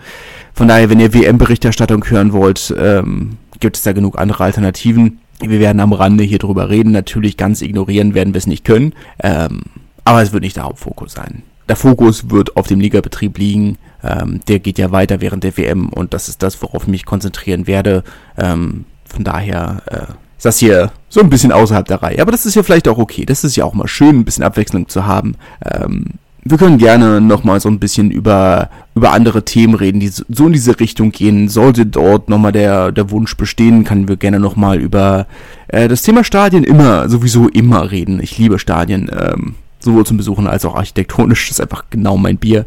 Speaker 1: Von daher, wenn ihr WM-Berichterstattung hören wollt, ähm, gibt es da genug andere Alternativen. Wir werden am Rande hier drüber reden. Natürlich ganz ignorieren werden wir es nicht können. Ähm, aber es wird nicht der Hauptfokus sein. Der Fokus wird auf dem Ligabetrieb liegen. ähm, der geht ja weiter während der WM und das ist das, worauf ich mich konzentrieren werde. Ähm, von daher äh, ist das hier so ein bisschen außerhalb der Reihe. Aber das ist ja vielleicht auch okay. Das ist ja auch mal schön, ein bisschen Abwechslung zu haben. Ähm, wir können gerne nochmal so ein bisschen über, über andere Themen reden, die so in diese Richtung gehen. Sollte dort nochmal der, der Wunsch bestehen, können wir gerne nochmal über äh, das Thema Stadien immer, sowieso immer reden. Ich liebe Stadien, ähm, sowohl zum Besuchen als auch architektonisch. Das ist einfach genau mein Bier.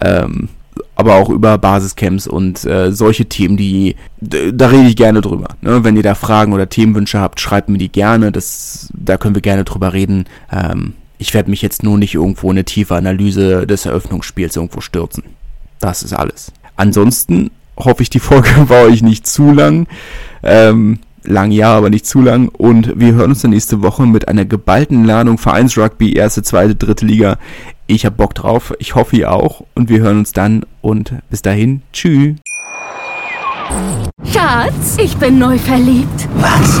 Speaker 1: Ähm, aber auch über Basiscamps und äh, solche Themen, die da rede ich gerne drüber. Ne? Wenn ihr da Fragen oder Themenwünsche habt, schreibt mir die gerne. Das, da können wir gerne drüber reden. Ähm, ich werde mich jetzt nur nicht irgendwo in eine tiefe Analyse des Eröffnungsspiels irgendwo stürzen. Das ist alles. Ansonsten hoffe ich, die Folge war euch nicht zu lang. Ähm, lang ja, aber nicht zu lang. Und wir hören uns dann nächste Woche mit einer geballten Ladung Vereinsrugby, erste, zweite, dritte Liga. Ich hab Bock drauf. Ich hoffe, ihr auch. Und wir hören uns dann. Und bis dahin, tschüss.
Speaker 2: Schatz, ich bin neu verliebt.
Speaker 3: Was?